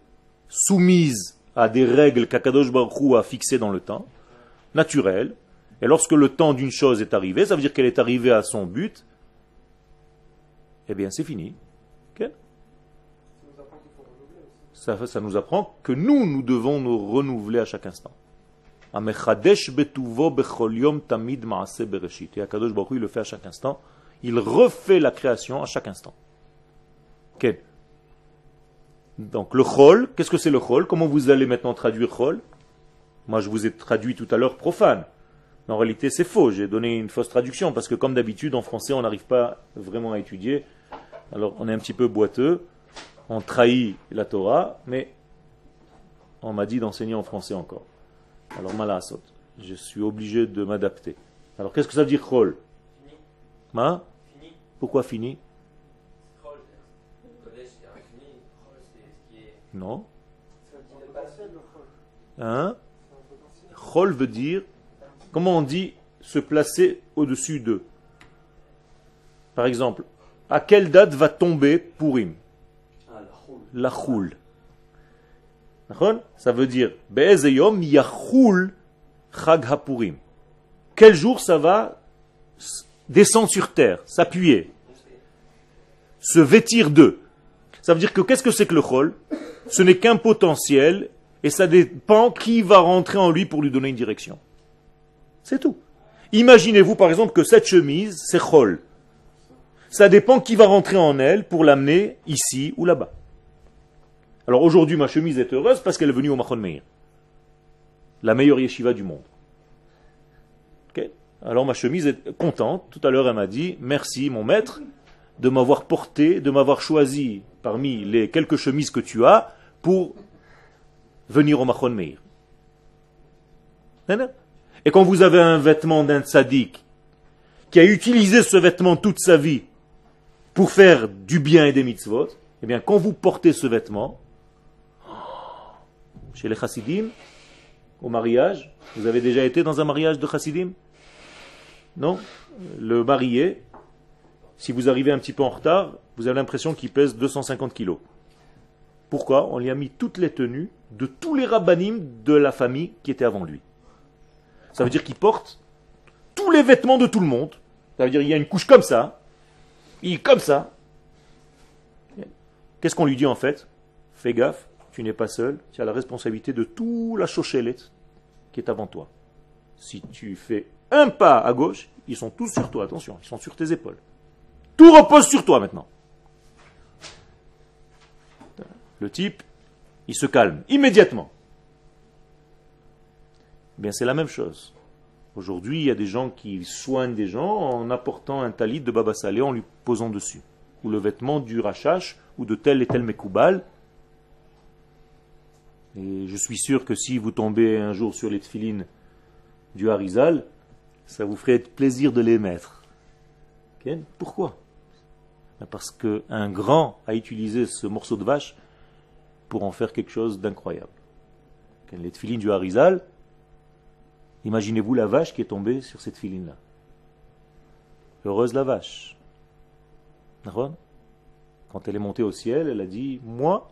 soumises à des règles qu'Akadosh Baruch a fixées dans le temps, naturelles. Et lorsque le temps d'une chose est arrivé, ça veut dire qu'elle est arrivée à son but, eh bien c'est fini. Ok Ça nous apprend qu'il faut renouveler aussi. Ça, nous apprend que nous, nous devons nous renouveler à chaque instant. Amechadesh betuvo bechol yom tamid maaseh bereshit. Et Akadosh Baruch il le fait à chaque instant. Il refait la création à chaque instant. Quel Donc le chol, qu'est-ce que c'est le chol? Comment vous allez maintenant traduire chol? Moi, je vous ai traduit tout à l'heure profane. En réalité, c'est faux. J'ai donné une fausse traduction parce que, comme d'habitude, en français, on n'arrive pas vraiment à étudier. Alors, on est un petit peu boiteux on trahit la Torah, mais on m'a dit d'enseigner en français encore. Alors malasot, je suis obligé de m'adapter. Alors qu'est-ce que ça veut dire chol Fini. Ma Fini. Pourquoi fini? Non. Hein? Chol veut dire, comment on dit se placer au-dessus d'eux? Par exemple, à quelle date va tomber Purim? La roule. La choule. D'accord Ça veut dire Be'ezeyom yachul chag hapurim. Quel jour ça va descendre sur terre, s'appuyer, se vêtir d'eux Ça veut dire que qu'est-ce que c'est que le chol? Ce n'est qu'un potentiel et ça dépend qui va rentrer en lui pour lui donner une direction. C'est tout. Imaginez-vous par exemple que cette chemise, c'est chol. Ça dépend qui va rentrer en elle pour l'amener ici ou là-bas. Alors aujourd'hui, ma chemise est heureuse parce qu'elle est venue au Machon Meir, la meilleure yeshiva du monde. Alors ma chemise est contente. Tout à l'heure, elle m'a dit Merci, mon maître, de m'avoir porté, de m'avoir choisi parmi les quelques chemises que tu as pour venir au Machon Meir. Et quand vous avez un vêtement d'un tzaddik qui a utilisé ce vêtement toute sa vie pour faire du bien et des mitzvot, eh bien, quand vous portez ce vêtement, chez les chassidim, au mariage, vous avez déjà été dans un mariage de chassidim? Non? Le marié, si vous arrivez un petit peu en retard, vous avez l'impression qu'il pèse 250 kilos. Pourquoi? On lui a mis toutes les tenues de tous les rabbinim de la famille qui étaient avant lui. Ça veut dire qu'il porte tous les vêtements de tout le monde. Ça veut dire qu'il y a une couche comme ça, il est comme ça. Qu'est-ce qu'on lui dit en fait? Fais gaffe, tu n'es pas seul, tu as la responsabilité de toute la chochelette qui est avant toi. Si tu fais un pas à gauche, ils sont tous sur toi, attention, ils sont sur tes épaules. Tout repose sur toi maintenant. Le type, il se calme immédiatement. Eh Bien, c'est la même chose. Aujourd'hui, il y a des gens qui soignent des gens en apportant un talit de Baba Salé en lui posant dessus. Ou le vêtement du rachash ou de tel et tel mekoubal. Et je suis sûr que si vous tombez un jour sur les tefilines du Harizal, ça vous ferait plaisir de les mettre. Pourquoi? Ben Parce qu'un grand a utilisé ce morceau de vache pour en faire quelque chose d'incroyable. Les tefilines du Harizal, Imaginez-vous la vache qui est tombée sur cette filine-là. Heureuse la vache. Quand elle est montée au ciel, elle a dit Moi,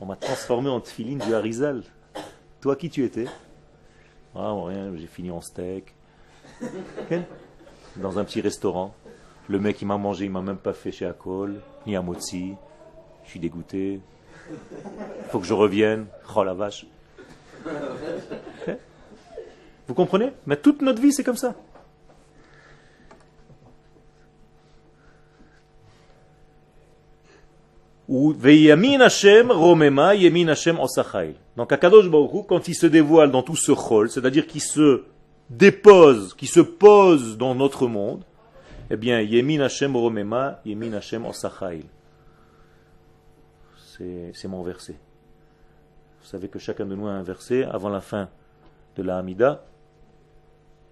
on m'a transformé en tfiline du Harizal. Toi, qui tu étais? Ah, rien, j'ai fini en steak. Dans un petit restaurant. Le mec, il m'a mangé, il m'a même pas fait chez Akol, ni à Motsi. Je suis dégoûté. Il faut que je revienne. Oh la vache. Vous comprenez? Mais toute notre vie, c'est comme ça. Ou Veyamin Hashem Romema Yemin Hashem Osachai. Donc quand il se dévoile dans tout ce rôle, c'est-à-dire qu'il se dépose, qu'il se pose dans notre monde, eh bien Yemin Hashem Romema Yemin Hashem Osachai. C'est mon verset. Vous savez que chacun de nous a un verset avant la fin de la Hamida,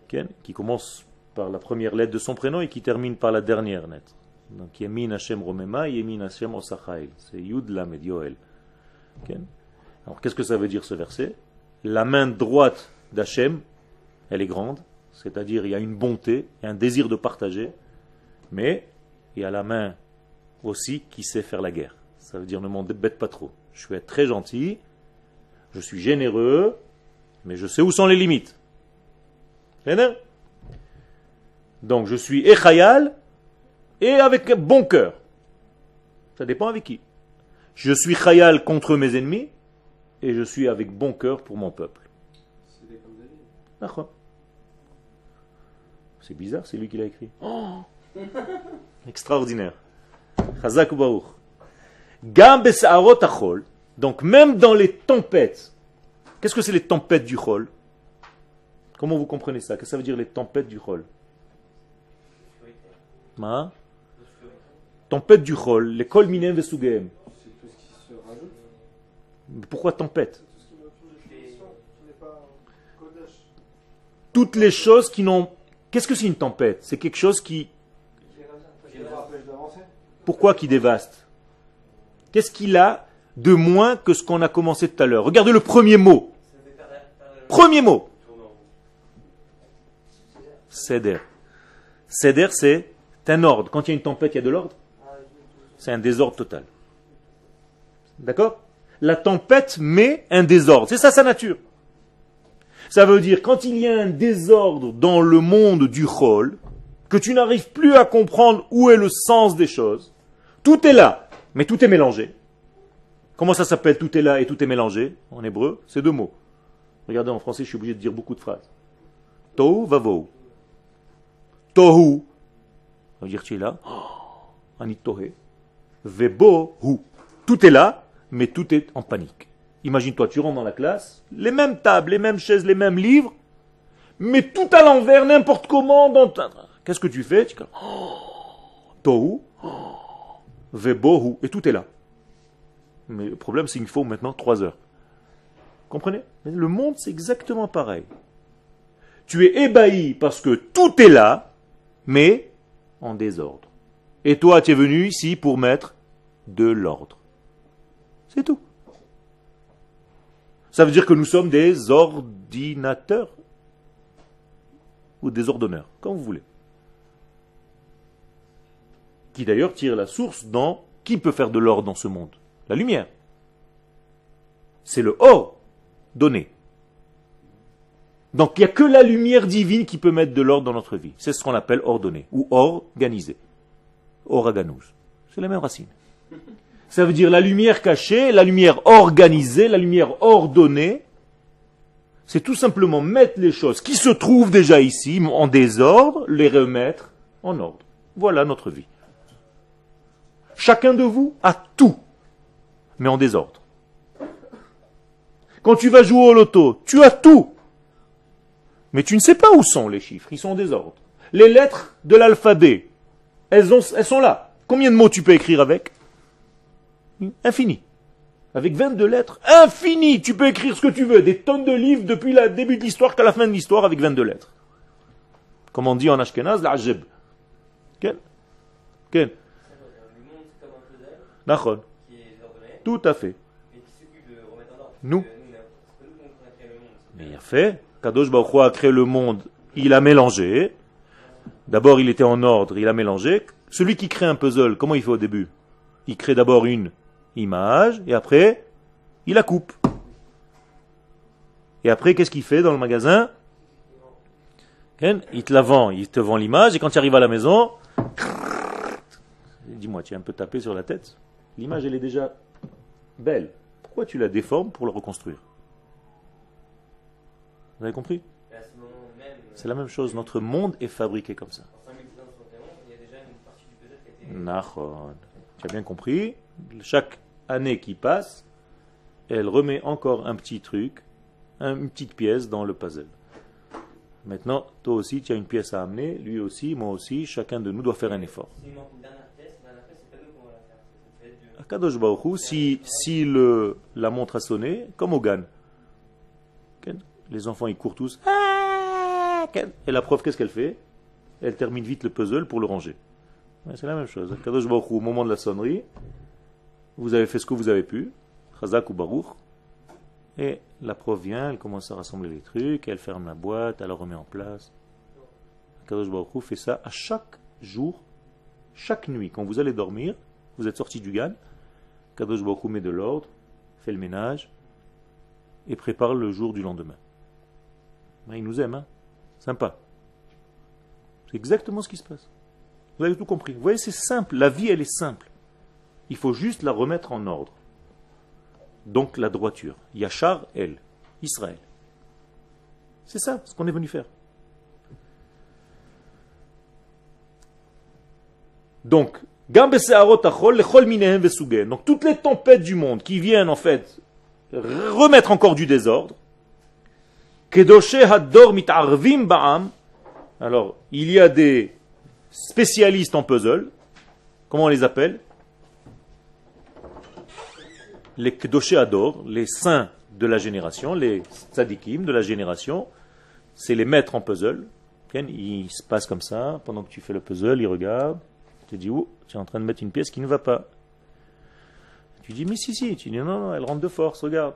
qui commence par la première lettre de son prénom et qui termine par la dernière lettre. Donc Yemin Hashem Romema, Yemin Hashem Osachail. C'est Yud Lamed Yoel. Alors qu'est-ce que ça veut dire ce verset? La main droite d'Hachem, elle est grande, c'est-à-dire il y a une bonté, il y a un désir de partager, mais il y a la main aussi qui sait faire la guerre. Ça veut dire ne m'embête pas trop. Je être très gentil, je suis généreux, mais je sais où sont les limites. Donc je suis Echayal et avec bon cœur. Ça dépend avec qui. Je suis Chayal contre mes ennemis et je suis avec bon cœur pour mon peuple. C'est bizarre, c'est lui qui l'a écrit. Oh Extraordinaire. Chazak. Gam. Donc même dans les tempêtes. Qu'est-ce que c'est les tempêtes du chol? Comment vous comprenez ça? Qu'est-ce que ça veut dire les tempêtes du chol? Tempête du chol, les kol minem vesugeem. C'est tout ce qui se rajoute. Mais Pourquoi tempête Toutes les choses qui n'ont... Qu'est-ce que c'est une tempête? C'est quelque chose qui... Pourquoi qui dévaste? Qu'est-ce qu'il a de moins que ce qu'on a commencé tout à l'heure? Regardez le premier mot. Premier mot. Seder. Seder, c'est un ordre. Quand il y a une tempête, il y a de l'ordre? C'est un désordre total. D'accord? La tempête met un désordre. C'est ça sa nature. Ça veut dire, quand il y a un désordre dans le monde du chol, que tu n'arrives plus à comprendre où est le sens des choses, tout est là, mais tout est mélangé. Comment ça s'appelle tout est là et tout est mélangé? En hébreu, c'est deux mots. Regardez, en français, je suis obligé de dire beaucoup de phrases. Tohu vavou. Tohu. Ça veut dire tu es là. Oh, Tohe. Vebohu. Tout est là, mais tout est en panique. Imagine-toi, tu rentres dans la classe, les mêmes tables, les mêmes chaises, les mêmes livres, mais tout à l'envers, n'importe comment. Dans Qu'est-ce que tu fais? Tu oh, Tohu. oh, Vebohu. Et tout est là. Mais le problème, c'est qu'il faut maintenant trois heures. Comprenez? Le monde, c'est exactement pareil. Tu es ébahi parce que tout est là, mais en désordre. Et toi, tu es venu ici pour mettre de l'ordre. C'est tout. Ça veut dire que nous sommes des ordinateurs ou des ordonneurs, comme vous voulez. Qui d'ailleurs tire la source dans qui peut faire de l'ordre dans ce monde La lumière. C'est le or donné. Donc il n'y a que la lumière divine qui peut mettre de l'ordre dans notre vie. C'est ce qu'on appelle ordonné ou organisé. Oraganous. C'est la même racine. Ça veut dire la lumière cachée, la lumière organisée, la lumière ordonnée. C'est tout simplement mettre les choses qui se trouvent déjà ici en désordre, les remettre en ordre. Voilà notre vie. Chacun de vous a tout, mais en désordre. Quand tu vas jouer au loto, tu as tout, mais tu ne sais pas où sont les chiffres, ils sont en désordre. Les lettres de l'alphabet, elles, elles sont là. Combien de mots tu peux écrire avec? Infini. Avec 22 lettres, infini. Tu peux écrire ce que tu veux. Des tonnes de livres depuis le début de l'histoire qu'à la fin de l'histoire avec 22 lettres. Comme on dit en Ashkenaz, l'ajeb. Quel Quel Nachon. Tout à fait. Nous. Mais il a fait. Kadosh Baruch a créé le monde. Il a mélangé. D'abord, il était en ordre. Il a mélangé. Celui qui crée un puzzle, comment il fait au début? Il crée d'abord une image et après, il la coupe. Et après, qu'est-ce qu'il fait dans le magasin? Il te la vend. Il te vend l'image et quand tu arrives à la maison, dis-moi, tu es un peu tapé sur la tête? L'image, elle est déjà belle. Pourquoi tu la déformes pour la reconstruire? Vous avez compris? Même, C'est la même chose. Notre monde est fabriqué comme ça. en 5771, il y a déjà une partie du puzzle qui a été. Nahon. Tu as bien compris? Chaque année qui passe, elle remet encore un petit truc, un- une petite pièce dans le puzzle. Maintenant, toi aussi, tu as une pièce à amener, lui aussi, moi aussi, chacun de nous doit faire un effort. Akadosh Baruch si, si le, la montre a sonné, comme au GAN, les enfants ils courent tous, Ah, et la prof qu'est-ce qu'elle fait? Elle termine vite le puzzle pour le ranger. C'est la même chose. Akadosh Baruch au moment de la sonnerie, vous avez fait ce que vous avez pu, Chazak ou Baruch, et la prof vient, elle commence à rassembler les trucs, elle ferme la boîte, elle la remet en place. Akadosh Baruch fait ça à chaque jour, chaque nuit. Quand vous allez dormir, vous êtes sorti du GAN, Kadosh Baruch met de l'ordre, fait le ménage et prépare le jour du lendemain. Ben, il nous aime, hein Sympa. C'est exactement ce qui se passe. Vous avez tout compris. Vous voyez, c'est simple. La vie, elle est simple. Il faut juste la remettre en ordre. Donc la droiture. Yachar, elle. Israël. C'est ça ce qu'on est venu faire. Donc. Donc toutes les tempêtes du monde qui viennent en fait remettre encore du désordre. Alors, il y a des spécialistes en puzzle. Comment on les appelle? Les Kedoshe Hador, les saints de la génération, les tzadikim de la génération, c'est les maîtres en puzzle. Ils se passent comme ça, pendant que tu fais le puzzle, ils regardent, tu dis, oh, tu es en train de mettre une pièce qui ne va pas. Tu dis, mais si, si. Tu dis, non, non, elle rentre de force, regarde.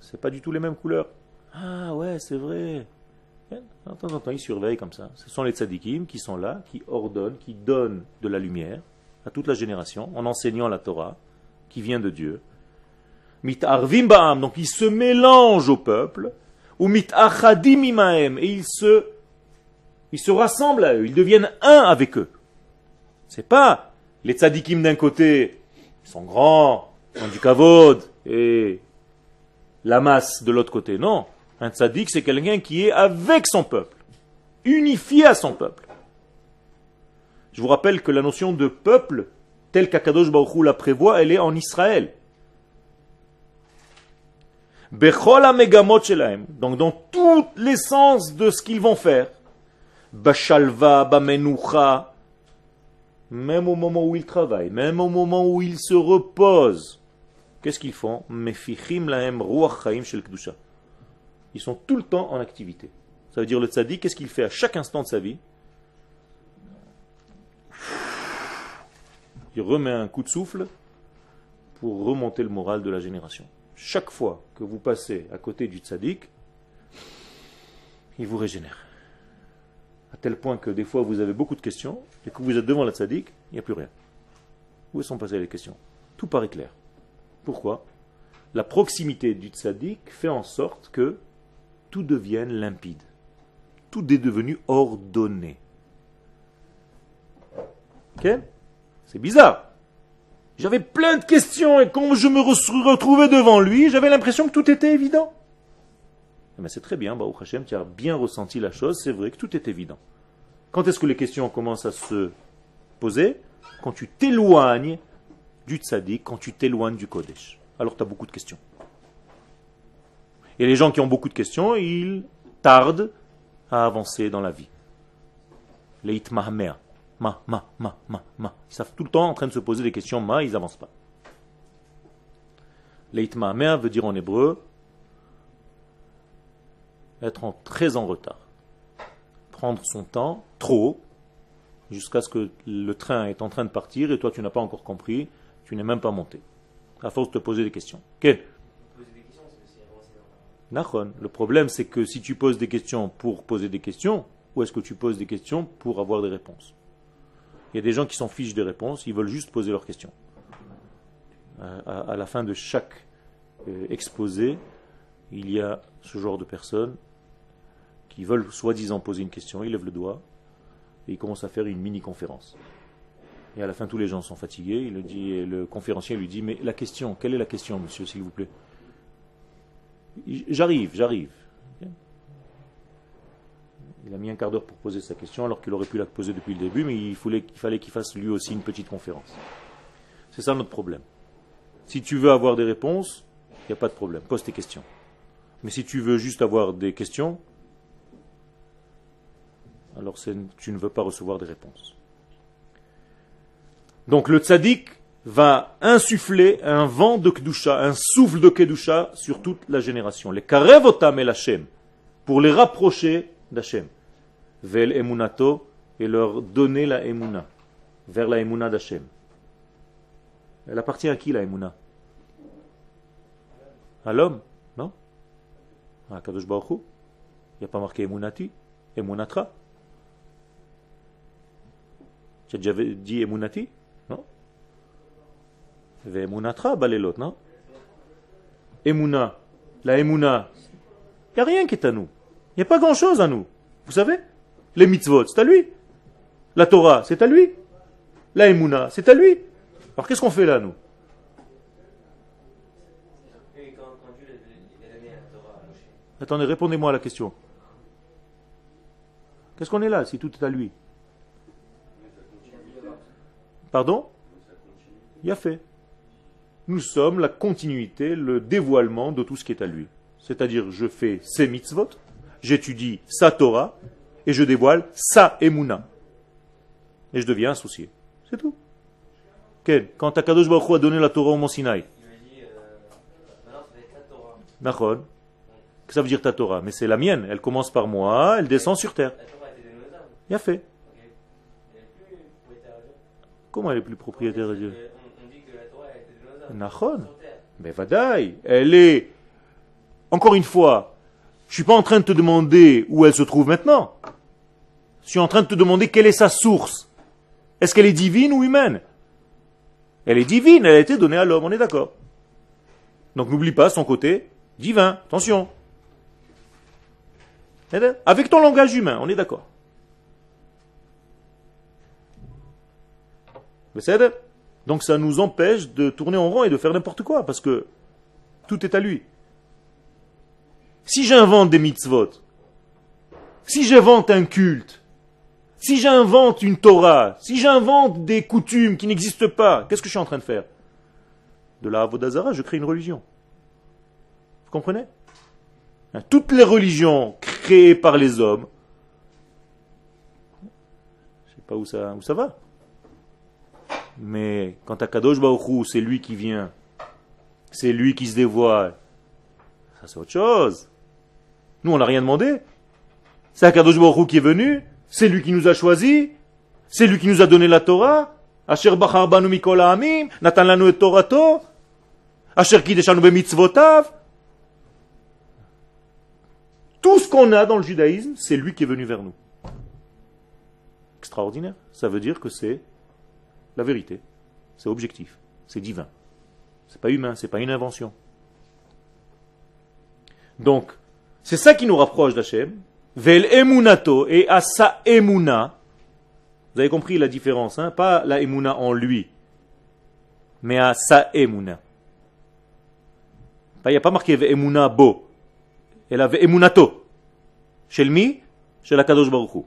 C'est pas du tout les mêmes couleurs. Ah ouais, c'est vrai. De temps en temps, ils surveillent comme ça. Ce sont les tzadikim qui sont là, qui ordonnent, qui donnent de la lumière à toute la génération en enseignant la Torah qui vient de Dieu. Mitarvim ba'am, donc ils se mélangent au peuple, ou mitachadim imaem, et ils se, ils se rassemblent à eux, ils deviennent un avec eux. C'est pas les tzadikim d'un côté, ils sont grands, ils ont du kavod, et la masse de l'autre côté. Non. Un tzadik, c'est quelqu'un qui est avec son peuple, unifié à son peuple. Je vous rappelle que la notion de peuple, telle qu'Akadosh Baruch la prévoit, elle est en Israël. Donc dans toute l'essence de ce qu'ils vont faire. Bashalva, bamenucha. Même au moment où ils travaillent, même au moment où ils se reposent. Qu'est-ce qu'ils font? Mefichim lahem ruach chaim shel. Ils sont tout le temps en activité. Ça veut dire le tzaddik, qu'est-ce qu'il fait à chaque instant de sa vie? Il remet un coup de souffle pour remonter le moral de la génération. Chaque fois que vous passez à côté du tzaddik, il vous régénère. À tel point que des fois vous avez beaucoup de questions et que vous êtes devant la tzaddik, il n'y a plus rien. Où sont passées les questions? Tout paraît clair. Pourquoi? La proximité du tzaddik fait en sorte que tout devienne limpide. Tout est devenu ordonné. Ok? C'est bizarre. J'avais plein de questions et quand je me re- retrouvais devant lui, j'avais l'impression que tout était évident. Eh ben, c'est très bien, Baruch Hashem, tu as bien ressenti la chose, c'est vrai que tout est évident. Quand est-ce que les questions commencent à se poser? Quand tu t'éloignes du tzaddik, quand tu t'éloignes du Kodesh. Alors tu as beaucoup de questions. Et les gens qui ont beaucoup de questions, ils tardent à avancer dans la vie. Les itmahmer. Ma, ma, ma, ma, ma. Ils savent tout le temps en train de se poser des questions, ma, ils n'avancent pas. Les itmahmer veut dire en hébreu être en- très en retard. Prendre son temps, trop, jusqu'à ce que le train est en train de partir et toi tu n'as pas encore compris, tu n'es même pas monté. À force de te poser des questions. Ok? Poser des questions, c'est aussi avancer dans la- Nachon. Le problème, c'est que si tu poses des questions pour poser des questions, ou est-ce que tu poses des questions pour avoir des réponses? Il y a des gens qui s'en fichent des réponses, ils veulent juste poser leurs questions. Euh, À, la fin de chaque euh, exposé, il y a ce genre de personnes qui veulent soi-disant poser une question, ils lèvent le doigt et ils commencent à faire une mini-conférence. Et à la fin, tous les gens sont fatigués. Il le dit, et le conférencier lui dit Mais la question, quelle est la question, monsieur, s'il vous plaît? J'arrive, j'arrive. Il a mis un quart d'heure pour poser sa question alors qu'il aurait pu la poser depuis le début, mais il fallait il fallait qu'il fasse lui aussi une petite conférence. C'est ça notre problème. Si tu veux avoir des réponses, il n'y a pas de problème, pose tes questions. Mais si tu veux juste avoir des questions, alors tu ne veux pas recevoir des réponses. Donc le tzaddik va insuffler un vent de Kedusha, un souffle de Kedusha sur toute la génération. Les karevotam el Hashem, pour les rapprocher d'Hashem. Vel emunato, et leur donner la emuna, vers la emuna d'Hashem. Elle appartient à qui la emuna? À l'homme, non? À Kadosh Baruch. Il n'y a pas marqué emunati, emunatra. Tu as déjà dit emunati? Non? Ve'emunatra balelot, non? Emuna, la emuna, il n'y a rien qui est à nous. Il n'y a pas grand-chose à nous. Vous savez? Les mitzvot, c'est à lui. La Torah, c'est à lui. La emuna, c'est à lui. Alors qu'est-ce qu'on fait là, nous? Attendez, répondez-moi à la question. Qu'est-ce qu'on est là si tout est à lui? Pardon? Il a fait. Nous sommes la continuité, le dévoilement de tout ce qui est à lui. C'est-à-dire, je fais ses mitzvot, j'étudie sa Torah, et je dévoile sa emuna. Et je deviens associé. C'est tout. Quand Akadosh Baruch Hu a donné la Torah au Mont Sinaï, il dit euh, ta Torah. Que ça veut dire ta Torah? Mais c'est la mienne. Elle commence par moi, elle descend sur terre. La. Il a fait. Comment elle est plus propriétaire de Dieu? On, dit que la Torah hommes. Nachon. Mais Vadaï, elle est, encore une fois, Je suis pas en train de te demander où elle se trouve maintenant. Je suis en train de te demander quelle est sa source. Est-ce qu'elle est divine ou humaine? Elle est divine, elle a été donnée à l'homme, on est d'accord. Donc n'oublie pas son côté divin, attention. Avec ton langage humain, on est d'accord. Donc ça nous empêche de tourner en rond et de faire n'importe quoi, parce que tout est à lui. Si j'invente des mitzvot, si j'invente un culte, si j'invente une Torah, si j'invente des coutumes qui n'existent pas, qu'est-ce que je suis en train de faire? De la Avodazara, je crée une religion. Vous comprenez? Hein, Toutes les religions créées par les hommes, je ne sais pas où ça, va. Mais quand à Kadosh Baruch c'est lui qui vient, c'est lui qui se dévoile, ça c'est autre chose. Nous, on n'a rien demandé. C'est Akadosh Baruch Hu qui est venu, c'est lui qui nous a choisis, c'est lui qui nous a donné la Torah. Asher bachar banu mikol ha'amim, natan lanu et Torato, Asher kideshanu bemitzvotav. Tout ce qu'on a dans le judaïsme, c'est lui qui est venu vers nous. Extraordinaire. Ça veut dire que c'est la vérité. C'est objectif. C'est divin. C'est pas humain, c'est pas une invention. Donc, c'est ça qui nous rapproche d'Hachem. Vel emunato et à emuna. Vous avez compris la différence, hein? Pas la emuna en lui, mais à emuna. Il n'y a pas marqué emuna bo. Elle avait emunato. Chez le mi, chez la kadosh baruch Hu.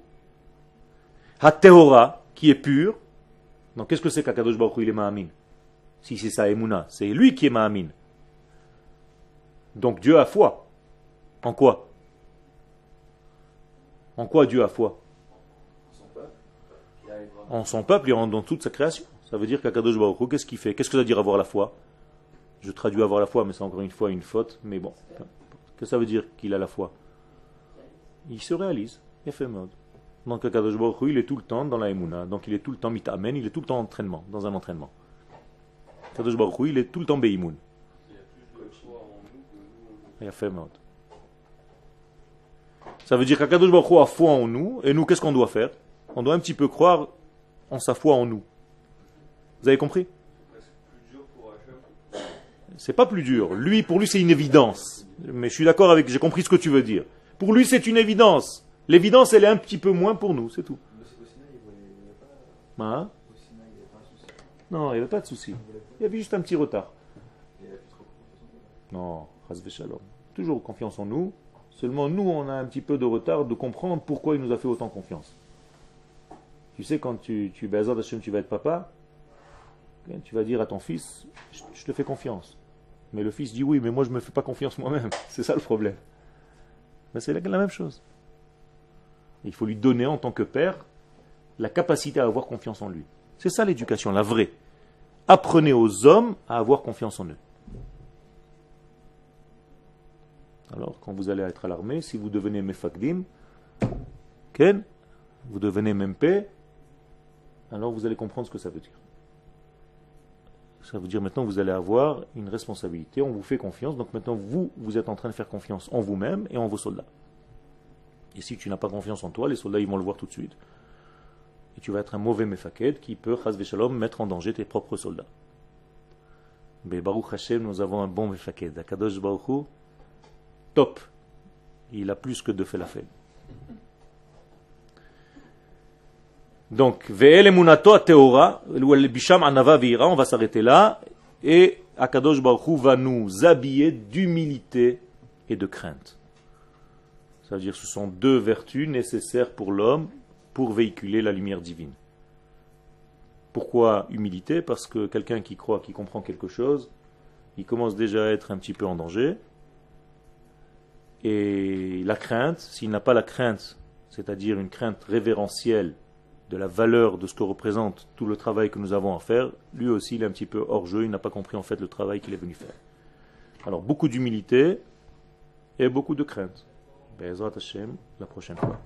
Ha-tehora, qui est pur. Donc qu'est-ce que c'est qu'Akadosh Baruch il est ma'amin Si c'est sa emuna, c'est lui qui est ma'amin. Donc Dieu a foi. En quoi? En quoi Dieu a foi En son peuple et en dans toute sa création. Ça veut dire qu'Akadosh Baruch qu'est-ce qu'il fait Qu'est-ce que ça veut dire avoir la foi Je traduis avoir la foi, mais c'est encore une fois une faute. Mais bon, qu'est-ce que ça veut dire qu'il a la foi Il se réalise. Il fait mode. Donc Akadosh Baruch il est tout le temps dans la Emouna. Donc il est tout le temps mitamen, il est tout le temps en entraînement, dans un entraînement. Akadosh Baruch il est tout le temps beimoun. Il a plus de foi en nous que nous. Il a fait mode. Ça veut dire qu'Akadosh Baruch Hu a foi en nous, et nous, qu'est-ce qu'on doit faire? On doit un petit peu croire en sa foi en nous. Vous avez compris? C'est pas plus dur. Lui, pour lui, c'est une évidence. Mais je suis d'accord avec, j'ai compris ce que tu veux dire. Pour lui, c'est une évidence. L'évidence, elle est un petit peu moins pour nous, c'est tout. Hein? Non, il n'y avait pas de souci. Il y avait juste un petit retard. Non. Toujours confiance en nous. Seulement, nous, on a un petit peu de retard de comprendre pourquoi il nous a fait autant confiance. Tu sais, quand tu, tu, tu vas être papa, hein, tu vas dire à ton fils, je, te fais confiance. Mais le fils dit oui, mais moi je ne me fais pas confiance moi-même. C'est ça le problème. Mais c'est la, la même chose. Il faut lui donner en tant que père la capacité à avoir confiance en lui. C'est ça l'éducation, la vraie. Apprenez aux hommes à avoir confiance en eux. Alors, quand vous allez être à l'armée, si vous devenez mefakdim, ken, vous devenez MP, alors vous allez comprendre ce que ça veut dire. Ça veut dire maintenant vous allez avoir une responsabilité, on vous fait confiance, donc maintenant vous, vous êtes en train de faire confiance en vous-même et en vos soldats. Et si tu n'as pas confiance en toi, les soldats ils vont le voir tout de suite. Et tu vas être un mauvais mefaked qui peut, shalom, mettre en danger tes propres soldats. Mais Baruch Hashem, nous avons un bon mefaked. Akadosh Baruch top. Il a plus que de fait la fête. Donc, Ve'el emunato teora, bisham anava ve'ira, on va s'arrêter là, et Akadosh Baruch va nous habiller d'humilité et de crainte. Ça veut dire que ce sont deux vertus nécessaires pour l'homme pour véhiculer la lumière divine. Pourquoi humilité? Parce que quelqu'un qui croit, qui comprend quelque chose, il commence déjà à être un petit peu en danger. Et la crainte, s'il n'a pas la crainte, c'est-à-dire une crainte révérentielle de la valeur de ce que représente tout le travail que nous avons à faire, lui aussi il est un petit peu hors jeu, il n'a pas compris en fait le travail qu'il est venu faire. Alors beaucoup d'humilité et beaucoup de crainte. Bezrat Hashem, la prochaine fois.